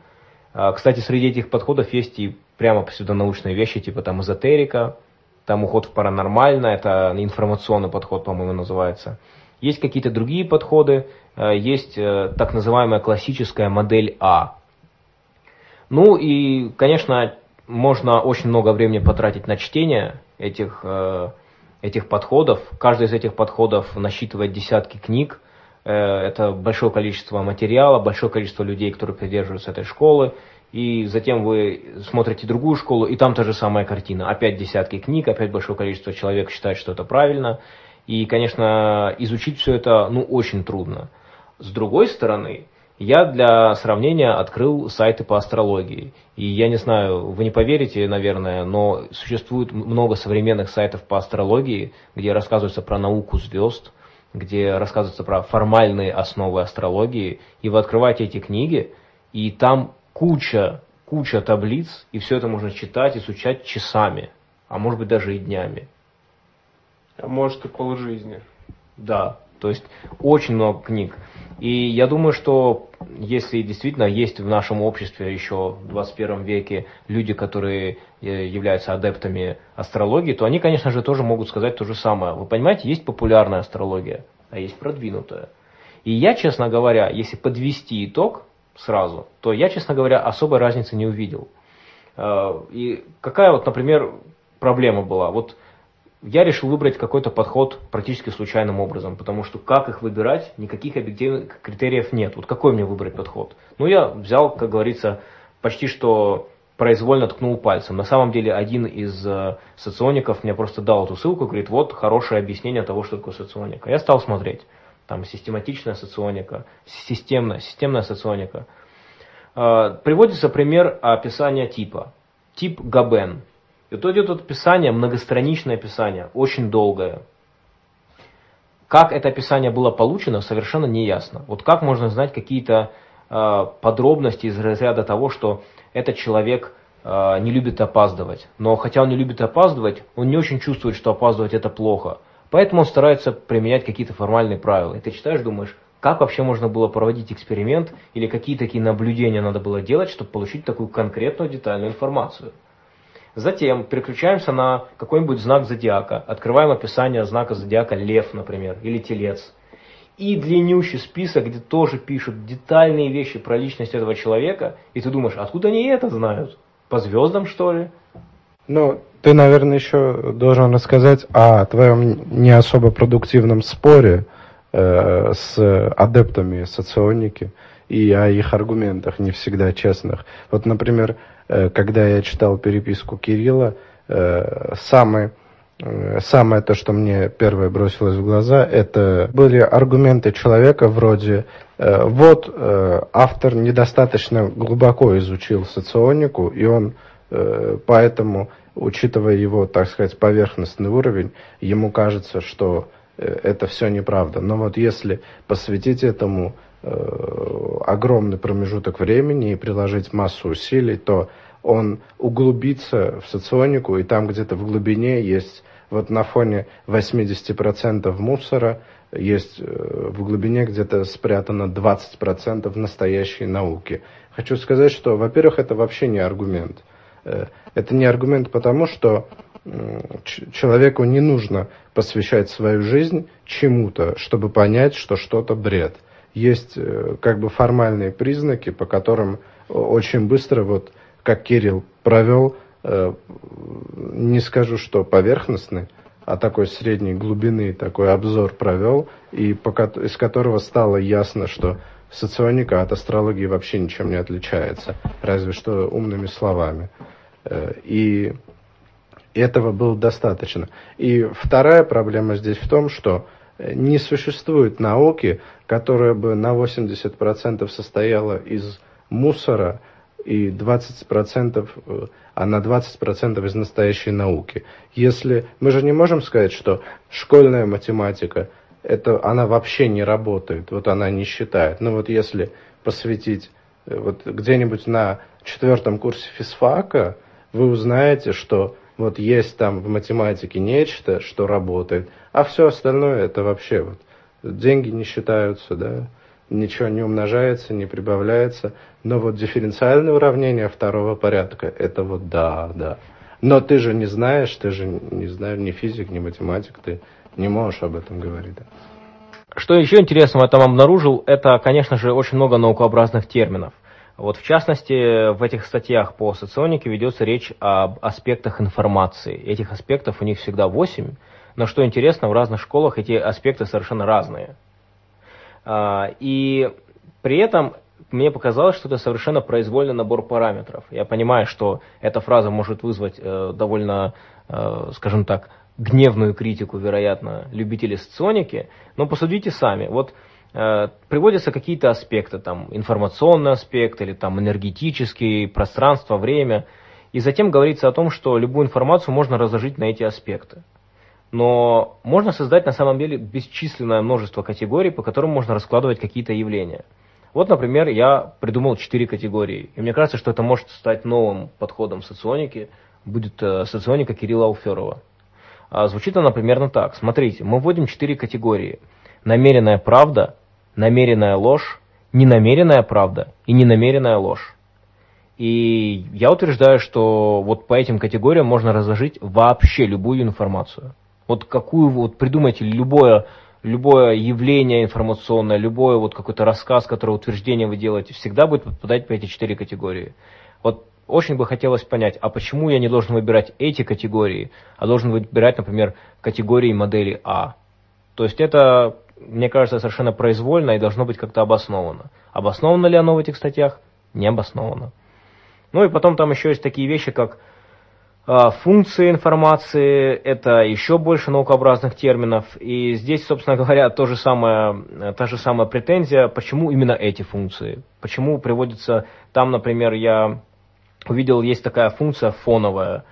Э, кстати, среди этих подходов есть и прямо псевдонаучные вещи, типа там эзотерика, там уход в паранормальное, это информационный подход, по-моему, называется. Есть какие-то другие подходы, э, есть э, так называемая классическая модель А. Ну и, конечно, можно очень много времени потратить на чтение этих, э, этих подходов. Каждый из этих подходов насчитывает десятки книг. Это большое количество материала, большое количество людей, которые придерживаются этой школы и затем вы смотрите другую школу, и там та же самая картина. Опять десятки книг, опять большое количество человек считает, что это правильно. И, конечно, изучить все это, ну, очень трудно. С другой стороны, я для сравнения открыл сайты по астрологии. И я не знаю, вы не поверите, наверное, но существует много современных сайтов по астрологии, где рассказывается про науку звезд, где рассказывается про формальные основы астрологии. И вы открываете эти книги, и там куча, куча таблиц, и все это можно читать, изучать часами, а может быть даже и днями. А может и полжизни. Да, то есть очень много книг. И я думаю, что если действительно есть в нашем обществе еще в 21 веке люди, которые э, являются адептами астрологии, то они, конечно же, тоже могут сказать то же самое. Вы понимаете, есть популярная астрология, а есть продвинутая. И я, честно говоря, если подвести итог, сразу, то я, честно говоря, особой разницы не увидел. Э, и какая вот, например, проблема была? Вот я решил выбрать какой-то подход практически случайным образом, потому что как их выбирать, никаких объективных критериев нет. Вот какой мне выбрать подход? Ну, я взял, как говорится, почти что произвольно ткнул пальцем. На самом деле, один из э, социоников мне просто дал эту ссылку, говорит, вот хорошее объяснение того, что такое соционика. Я стал смотреть там систематичная соционика, системная, системная соционика. А, приводится пример описания типа. Тип Габен. И то идет описание, многостраничное описание, очень долгое. как это описание было получено, совершенно не ясно. Вот как можно знать какие-то э, подробности из разряда того, что этот человек э, не любит опаздывать. Но хотя он не любит опаздывать, он не очень чувствует, что опаздывать это плохо. Поэтому он старается применять какие-то формальные правила. И ты читаешь, думаешь, как вообще можно было проводить эксперимент или какие такие наблюдения надо было делать, чтобы получить такую конкретную детальную информацию. Затем переключаемся на какой-нибудь знак зодиака, открываем описание знака зодиака лев, например, или телец. И длиннющий список, где тоже пишут детальные вещи про личность этого человека, и ты думаешь, откуда они это знают? По звездам, что ли? Ну, ты, наверное, еще должен рассказать о твоем не особо продуктивном споре э, с адептами соционики и о их аргументах не всегда честных. Вот, например, когда я читал переписку Кирилла, э, самый э, Самое то, что мне первое бросилось в глаза, это были аргументы человека вроде «Вот автор недостаточно глубоко изучил соционику, и он поэтому, учитывая его, так сказать, поверхностный уровень, ему кажется, что это все неправда. Но вот если посвятить этому огромный промежуток времени и приложить массу усилий, то он углубится в соционику, и там где-то в глубине есть, вот на фоне 80% мусора, есть э, в глубине где-то спрятано 20% настоящей науки. Хочу сказать, что, во-первых, это вообще не аргумент. Э, это не аргумент потому, что человеку не нужно посвящать свою жизнь чему-то, чтобы понять, что что-то бред. Есть э, как бы формальные признаки, по которым очень быстро вот как Кирилл провел, э, не скажу, что поверхностный, а такой средней глубины такой обзор провел, и из которого стало ясно, что соционика от астрологии вообще ничем не отличается, разве что умными словами. Э, и этого было достаточно. И вторая проблема здесь в том, что не существует науки, которая бы на 80% состояла из мусора, и 20%, э, а на 20% из настоящей науки. Если мы же не можем сказать, что школьная математика, это, она вообще не работает, вот она не считает. Но вот если посвятить э, вот где-нибудь на четвертом курсе физфака, вы узнаете, что вот есть там в математике нечто, что работает, а все остальное это вообще вот деньги не считаются, да, ничего не умножается, не прибавляется. Но вот дифференциальное уравнение второго порядка, это вот да, да. Но ты же не знаешь, ты же не знаешь ни физик, ни математик, ты не можешь об этом говорить. Да. Что еще интересного я там обнаружил, это, конечно же, очень много наукообразных терминов. Вот в частности, в этих статьях по соционике ведется речь об аспектах информации. Этих аспектов у них всегда восемь, но что интересно, в разных школах эти аспекты совершенно разные. А, и при этом мне показалось, что это совершенно произвольный набор параметров. Я понимаю, что эта фраза может вызвать э, довольно, э, скажем так, гневную критику, вероятно, любителей соционики, но посудите сами. Вот приводятся какие-то аспекты, там, информационный аспект или там энергетический, пространство, время, и затем говорится о том, что любую информацию можно разложить на эти аспекты. Но можно создать на самом деле бесчисленное множество категорий, по которым можно раскладывать какие-то явления. Вот, например, я придумал четыре категории. И мне кажется, что это может стать новым подходом соционики. Будет э, соционика Кирилла Алферова. А звучит она примерно так. Смотрите, мы вводим четыре категории. Намеренная правда, намеренная ложь, ненамеренная правда и ненамеренная ложь. И я утверждаю, что вот по этим категориям можно разложить вообще любую информацию. Вот какую вот придумайте любое, любое явление информационное, любое вот какой-то рассказ, который утверждение вы делаете, всегда будет подпадать по эти четыре категории. Вот очень бы хотелось понять, а почему я не должен выбирать эти категории, а должен выбирать, например, категории модели А. То есть это, мне кажется, совершенно произвольно и должно быть как-то обосновано. Обосновано ли оно в этих статьях? Не обосновано. Ну и потом там еще есть такие вещи, как а, функции информации – это еще больше наукообразных терминов. И здесь, собственно говоря, то же самое, та же самая претензия, почему именно эти функции. Почему приводится, там, например, я увидел, есть такая функция фоновая.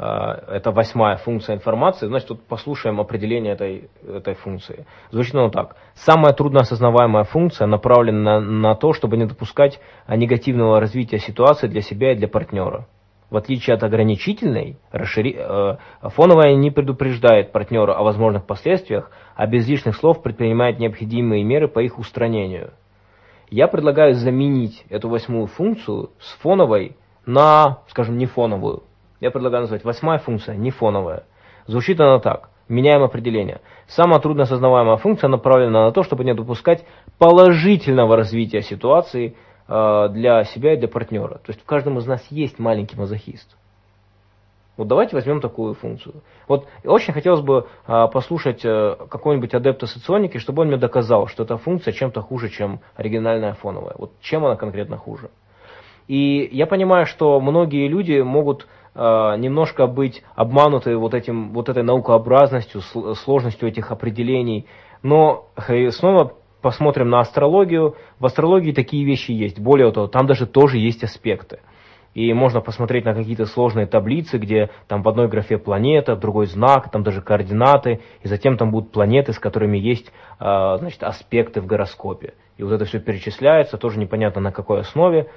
Это восьмая функция информации, значит, вот послушаем определение этой, этой функции. Звучит оно так. Самая трудно осознаваемая функция направлена на, на то, чтобы не допускать негативного развития ситуации для себя и для партнера. В отличие от ограничительной, расшири... э, фоновая не предупреждает партнера о возможных последствиях, а без лишних слов предпринимает необходимые меры по их устранению. Я предлагаю заменить эту восьмую функцию с фоновой на, скажем, не фоновую. Я предлагаю назвать восьмая функция, не фоновая. Звучит она так. Меняем определение. Самая трудно осознаваемая функция направлена на то, чтобы не допускать положительного развития ситуации э, для себя и для партнера. То есть в каждом из нас есть маленький мазохист. Вот давайте возьмем такую функцию. Вот очень хотелось бы а, послушать а, какого-нибудь адепта соционики, чтобы он мне доказал, что эта функция чем-то хуже, чем оригинальная фоновая. Вот чем она конкретно хуже. И я понимаю, что многие люди могут э, немножко быть обмануты вот, этим, вот этой наукообразностью, сложностью этих определений. Но снова посмотрим на астрологию. В астрологии такие вещи есть. Более того, там даже тоже есть аспекты. И можно посмотреть на какие-то сложные таблицы, где там в одной графе планета, в другой знак, там даже координаты, и затем там будут планеты, с которыми есть э, значит, аспекты в гороскопе. И вот это все перечисляется, тоже непонятно на какой основе.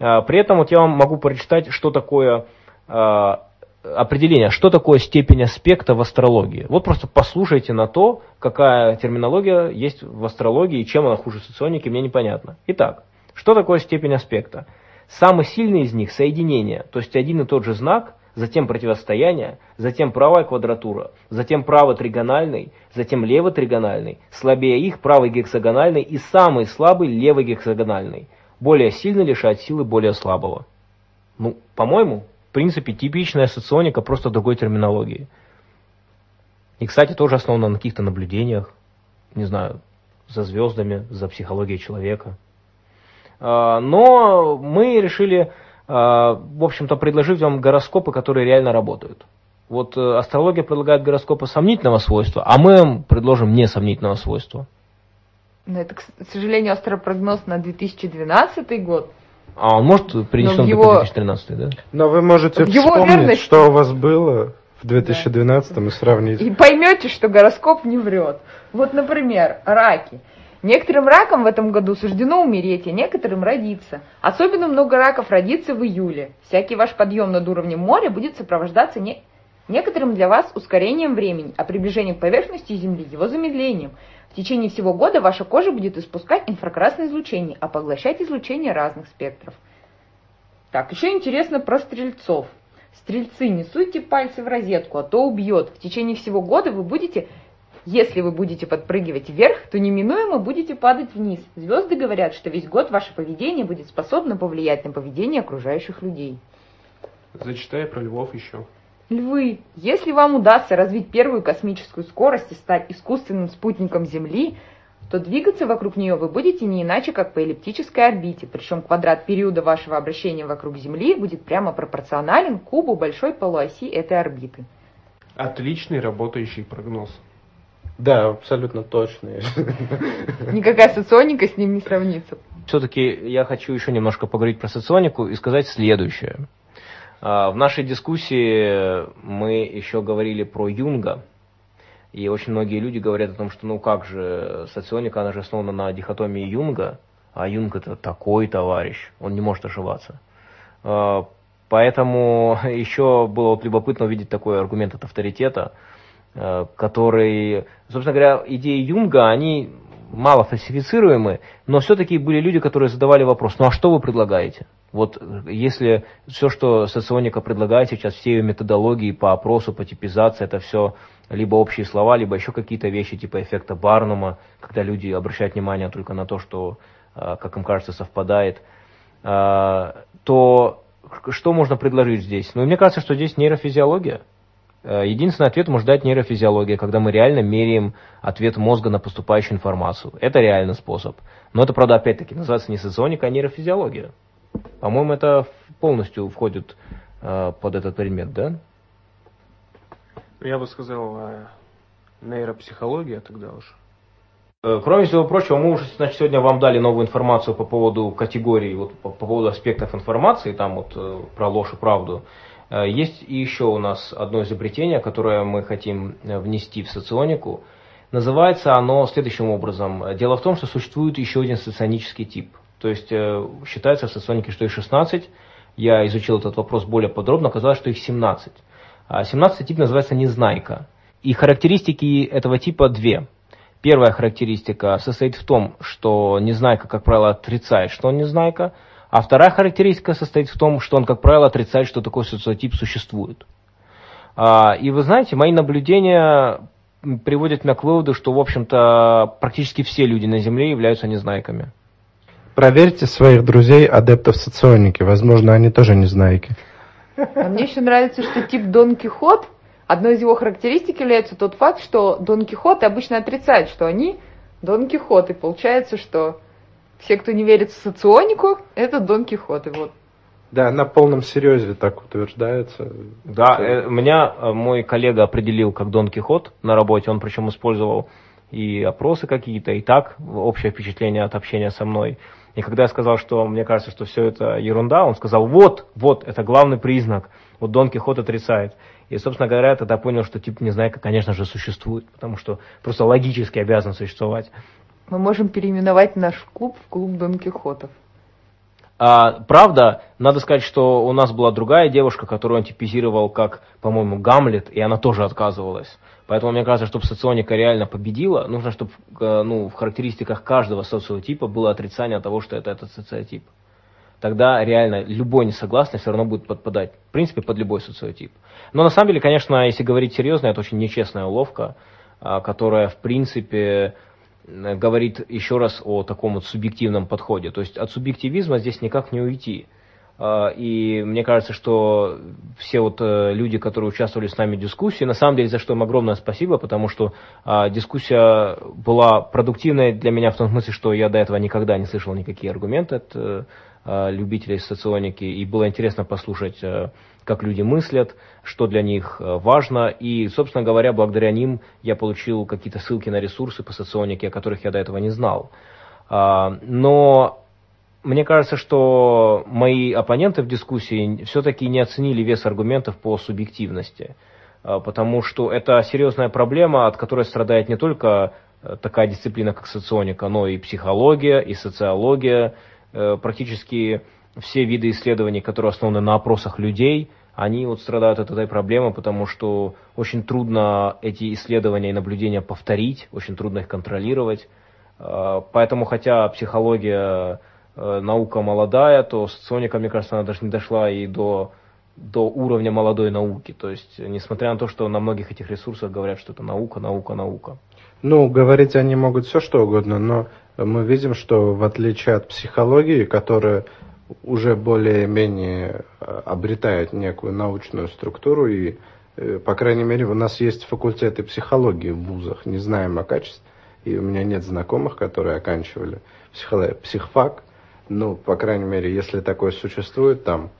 А, при этом вот я вам могу прочитать, что такое определение, что такое степень аспекта в астрологии. Вот просто послушайте на то, какая терминология есть в астрологии и чем она хуже соционики, мне непонятно. Итак, что такое степень аспекта? Самый сильный из них – соединение, то есть один и тот же знак, затем противостояние, затем правая квадратура, затем правый тригональный, затем левый тригональный, слабее их правый гексагональный и самый слабый левый гексагональный более сильно лишает силы более слабого. Ну, по-моему, принципе, типичная соционика, просто другой терминологии. И, кстати, тоже основана на каких-то наблюдениях, не знаю, за звездами, за психологией человека. А, но мы решили, а, в общем-то, предложить вам гороскопы, которые реально работают. Вот э, астрология предлагает гороскопы сомнительного свойства, а мы вам предложим несомнительного свойства. Но это, к сожалению, астропрогноз на 2012 год. А он может принесен его... 2013, да? Но вы можете в вспомнить, его верность... что у вас было в 2012 да. и сравнить. И поймете, что гороскоп не врет. Вот, например, раки. Некоторым ракам в этом году суждено умереть, а некоторым родиться. Особенно много раков родится в июле. Всякий ваш подъем над уровнем моря будет сопровождаться не... некоторым для вас ускорением времени, а приближением к поверхности Земли его замедлением – в течение всего года ваша кожа будет испускать инфракрасное излучение, а поглощать излучение разных спектров. Так, еще интересно про стрельцов. Стрельцы, не суйте пальцы в розетку, а то убьет. В течение всего года вы будете, если вы будете подпрыгивать вверх, то неминуемо будете падать вниз. Звезды говорят, что весь год ваше поведение будет способно повлиять на поведение окружающих людей. Зачитай про львов еще. Львы, если вам удастся развить первую космическую скорость и стать искусственным спутником Земли, то двигаться вокруг нее вы будете не иначе, как по эллиптической орбите, причем квадрат периода вашего обращения вокруг Земли будет прямо пропорционален кубу большой полуоси этой орбиты. Отличный работающий прогноз. Да, абсолютно точный. Никакая соционика с ним не сравнится. Все-таки я хочу еще немножко поговорить про соционику и сказать следующее. А, в нашей дискуссии мы еще говорили про Юнга. И очень многие люди говорят о том, что ну как же, соционика, она же основана на дихотомии Юнга, а Юнг это такой товарищ, он не может ошибаться. А, поэтому еще было вот любопытно увидеть такой аргумент от авторитета, а, который, собственно говоря, идеи Юнга, они мало фальсифицируемы, но все-таки были люди, которые задавали вопрос, ну а что вы предлагаете? Вот если все, что соционика предлагает сейчас, все ее методологии по опросу, по типизации, это все либо общие слова, либо еще какие-то вещи типа эффекта Барнума, когда люди обращают внимание только на то, что, а, как им кажется, совпадает, а, то что можно предложить здесь? Ну, мне кажется, что здесь нейрофизиология. Единственный ответ может дать нейрофизиология, когда мы реально меряем ответ мозга на поступающую информацию. Это реальный способ. Но это, правда, опять-таки называется не соционика, а нейрофизиология. По-моему, это полностью входит э, под этот предмет, да? Я бы сказал, э, нейропсихология тогда уж. Э, кроме всего прочего, мы уже значит, сегодня вам дали новую информацию по поводу категорий, вот, по, по поводу аспектов информации, там вот э, про ложь и правду. Э, есть еще у нас одно изобретение, которое мы хотим э, внести в соционику. Называется оно следующим образом. Дело в том, что существует еще один соционический тип. То есть э, считается в соционике, что их 16. Я изучил этот вопрос более подробно, оказалось, что их 17. 17 а тип называется незнайка. И характеристики этого типа две. Первая характеристика состоит в том, что незнайка, как правило, отрицает, что он незнайка – а вторая характеристика состоит в том, что он, как правило, отрицает, что такой социотип существует. А, и вы знаете, мои наблюдения приводят меня к выводу, что, в общем-то, практически все люди на Земле являются незнайками. Проверьте своих друзей адептов соционики. Возможно, они тоже незнайки. А мне еще нравится, что тип Дон Кихот, одной из его характеристик является тот факт, что Дон Кихоты обычно отрицают, что они Дон Кихоты. Получается, что все, кто не верит в соционику, это Дон Кихот. И вот. Да, на полном серьезе так утверждается. Да, э, меня э, мой коллега определил как Дон Кихот на работе. Он причем использовал и опросы какие-то, и так общее впечатление от общения со мной. И когда я сказал, что мне кажется, что все это ерунда, он сказал, вот, вот, это главный признак. Вот Дон Кихот отрицает. И, собственно говоря, я тогда понял, что тип Незнайка, конечно же, существует, потому что просто логически обязан существовать. Мы можем переименовать наш клуб в клуб Дон Кихотов. А, правда, надо сказать, что у нас была другая девушка, которую он типизировал как, по-моему, Гамлет, и она тоже отказывалась. Поэтому мне кажется, чтобы соционика реально победила, нужно, чтобы э, ну, в характеристиках каждого социотипа было отрицание того, что это этот социотип. Тогда реально любой несогласный все равно будет подпадать, в принципе, под любой социотип. Но на самом деле, конечно, если говорить серьезно, это очень нечестная уловка, а, которая, в принципе, говорит еще раз о таком вот субъективном подходе. То есть от субъективизма здесь никак не уйти. А, и мне кажется, что все вот э, люди, которые участвовали с нами в дискуссии, на самом деле за что им огромное спасибо, потому что а, дискуссия была продуктивная для меня в том смысле, что я до этого никогда не слышал никакие аргументы от э, а, любителей соционики, и было интересно послушать как люди мыслят, что для них э, важно. И, собственно говоря, благодаря ним я получил какие-то ссылки на ресурсы по соционике, о которых я до этого не знал. Но мне кажется, что мои оппоненты в дискуссии все-таки не оценили вес аргументов по субъективности. А, потому что это серьезная проблема, от которой страдает не только э, такая дисциплина, как соционика, но и психология, и социология. Э, практически все виды исследований, которые основаны на опросах людей, они вот страдают от этой проблемы, потому что очень трудно эти исследования и наблюдения повторить, очень трудно их контролировать. А, поэтому, хотя психология наука молодая, то соционика, мне кажется, она даже не дошла и до, до уровня молодой науки. То есть, несмотря на то, что на многих этих ресурсах говорят, что это наука, наука, наука. Ну, говорить они могут все что угодно, но мы видим, что в отличие от психологии, которая уже более-менее э, обретают некую научную структуру и, э, по крайней мере, у нас есть факультеты психологии в вузах, не знаем о качестве, и у меня нет знакомых, которые оканчивали психфак, ну, по крайней мере, если такое существует там,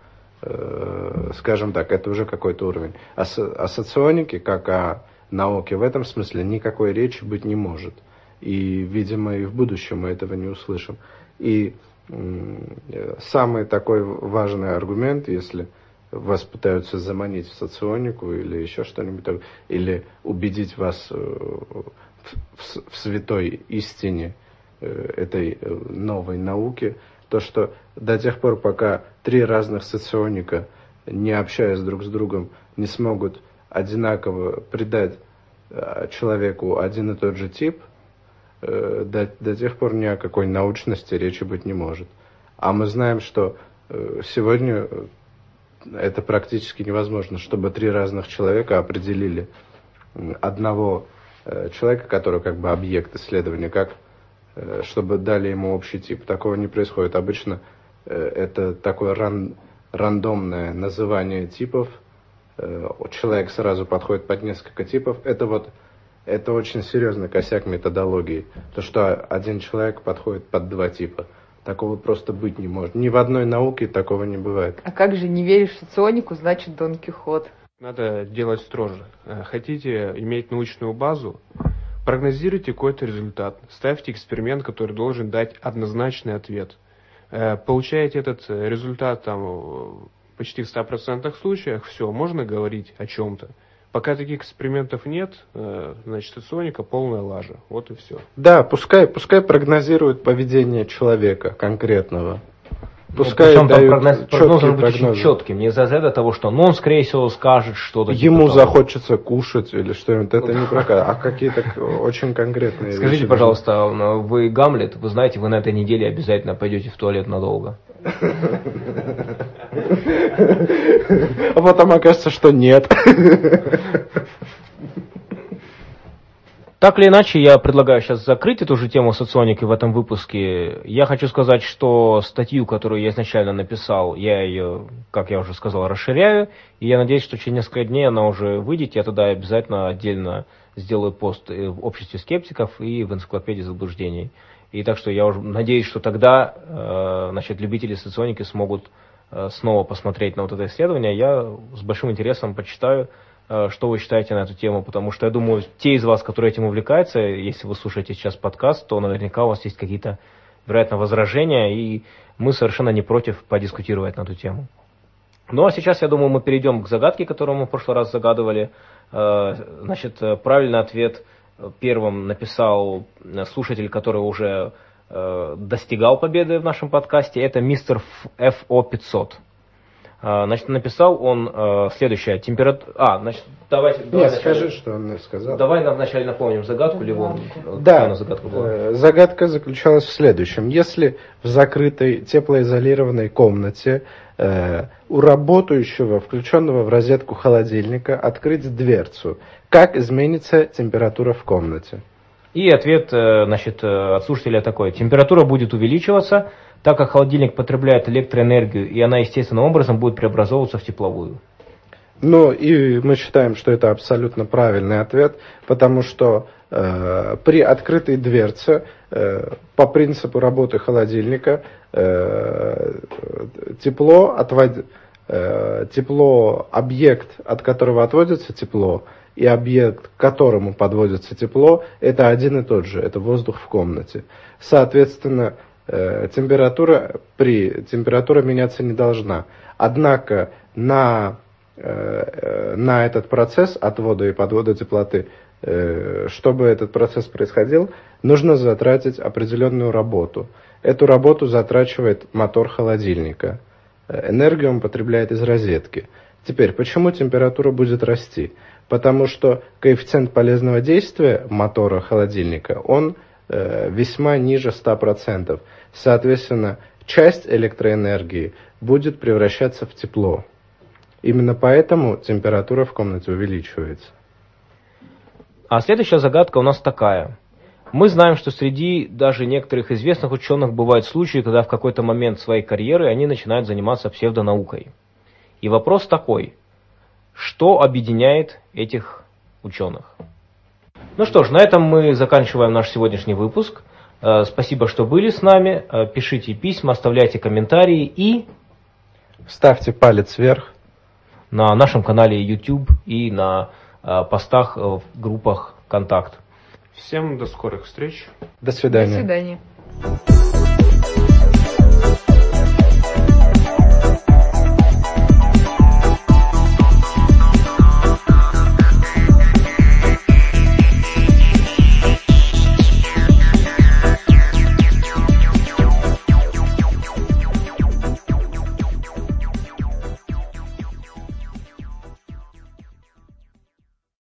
э, скажем так, это уже какой-то уровень. О, о соционике, как о науке в этом смысле, никакой речи быть не может. И, видимо, и в будущем мы этого не услышим. И самый такой важный аргумент, если вас пытаются заманить в соционику или еще что-нибудь, или убедить вас э, в, в святой истине э, этой э, новой науки, то, что до тех пор, пока три разных соционика, не общаясь друг с другом, не смогут одинаково придать человеку один и тот же тип – Э, до, до тех пор ни о какой научности речи быть не может. А мы знаем, что э, сегодня э, это практически невозможно, чтобы три разных человека определили одного человека, который как бы объект исследования, как чтобы дали ему общий тип. Такого не происходит. Обычно это такое ран, рандомное называние типов. Человек сразу подходит под несколько типов. Это вот это очень серьезный косяк методологии. То, что один человек подходит под два типа. Такого просто быть не может. Ни в одной науке такого не бывает. А как же не веришь в соционику, значит Дон Кихот? Надо делать строже. Э, хотите иметь научную базу? Прогнозируйте какой-то результат. Ставьте эксперимент, который должен дать однозначный ответ. Э, получаете этот результат там, почти в 100% случаях все, можно говорить о чем-то. Пока таких экспериментов нет, э, значит, соника полная лажа. Вот и все. Да, пускай, пускай прогнозирует поведение человека конкретного. Пускай ну, дают прогноз, прогноз быть очень четким, не из-за того, что ну, он, скорее всего, скажет что-то. Типа Ему типа захочется кушать или что-нибудь, это не прокат, а какие-то очень конкретные Скажите, вещи. пожалуйста, вы Гамлет, вы знаете, вы на этой неделе обязательно пойдете в туалет надолго. А потом окажется, что нет. Так или иначе, я предлагаю сейчас закрыть эту же тему соционики в этом выпуске. Я хочу сказать, что статью, которую я изначально написал, я ее, как я уже сказал, расширяю. И я надеюсь, что через несколько дней она уже выйдет. Я тогда обязательно отдельно сделаю пост в обществе скептиков и в энциклопедии заблуждений. И так что я уже надеюсь, что тогда э, значит, любители соционики смогут э, снова посмотреть на вот это исследование. Я с большим интересом почитаю Э, что вы считаете на эту тему, потому что я думаю, те из вас, которые этим увлекаются, если вы слушаете сейчас подкаст, то наверняка у вас есть какие-то, вероятно, возражения, и мы совершенно не против подискутировать на эту тему. Ну а сейчас, я думаю, мы перейдем к загадке, которую мы в прошлый раз загадывали. Э, значит, правильный ответ первым написал слушатель, который уже э, достигал победы в нашем подкасте. Это мистер FO500. А, значит, написал он э, следующее. Температура... А, значит, давайте... Нет, давай скажи, начале... что он сказал. Давай вначале напомним загадку, Ливон. Да, загадка, была? Э, загадка заключалась в следующем. Если в закрытой теплоизолированной комнате э, у работающего, включенного в розетку холодильника, открыть дверцу, как изменится температура в комнате? И ответ э, значит, э, от слушателя такой. Температура будет увеличиваться, так как холодильник потребляет электроэнергию, и она естественным образом будет преобразовываться в тепловую. Ну, и мы считаем, что это абсолютно правильный ответ, потому что э, при открытой дверце, э, по принципу работы холодильника, э, тепло, отвод... э, тепло, объект, от которого отводится тепло, и объект, к которому подводится тепло, это один и тот же, это воздух в комнате. Соответственно, температура при температура меняться не должна. Однако на, э, на этот процесс отвода и подвода теплоты, э, чтобы этот процесс происходил, нужно затратить определенную работу. Эту работу затрачивает мотор холодильника. Энергию он потребляет из розетки. Теперь, почему температура будет расти? потому что коэффициент полезного действия мотора холодильника, он э, весьма ниже 100%. Соответственно, часть электроэнергии будет превращаться в тепло. Именно поэтому температура в комнате увеличивается. А следующая загадка у нас такая. Мы знаем, что среди даже некоторых известных ученых бывают случаи, когда в какой-то момент своей карьеры они начинают заниматься псевдонаукой. И вопрос такой – что объединяет этих ученых. Ну что ж, на этом мы заканчиваем наш сегодняшний выпуск. Э, спасибо, что были с нами. Э, пишите письма, оставляйте комментарии и... Ставьте палец вверх. На нашем канале YouTube и на э, постах в группах «Контакт». Всем до скорых встреч. До свидания. До свидания.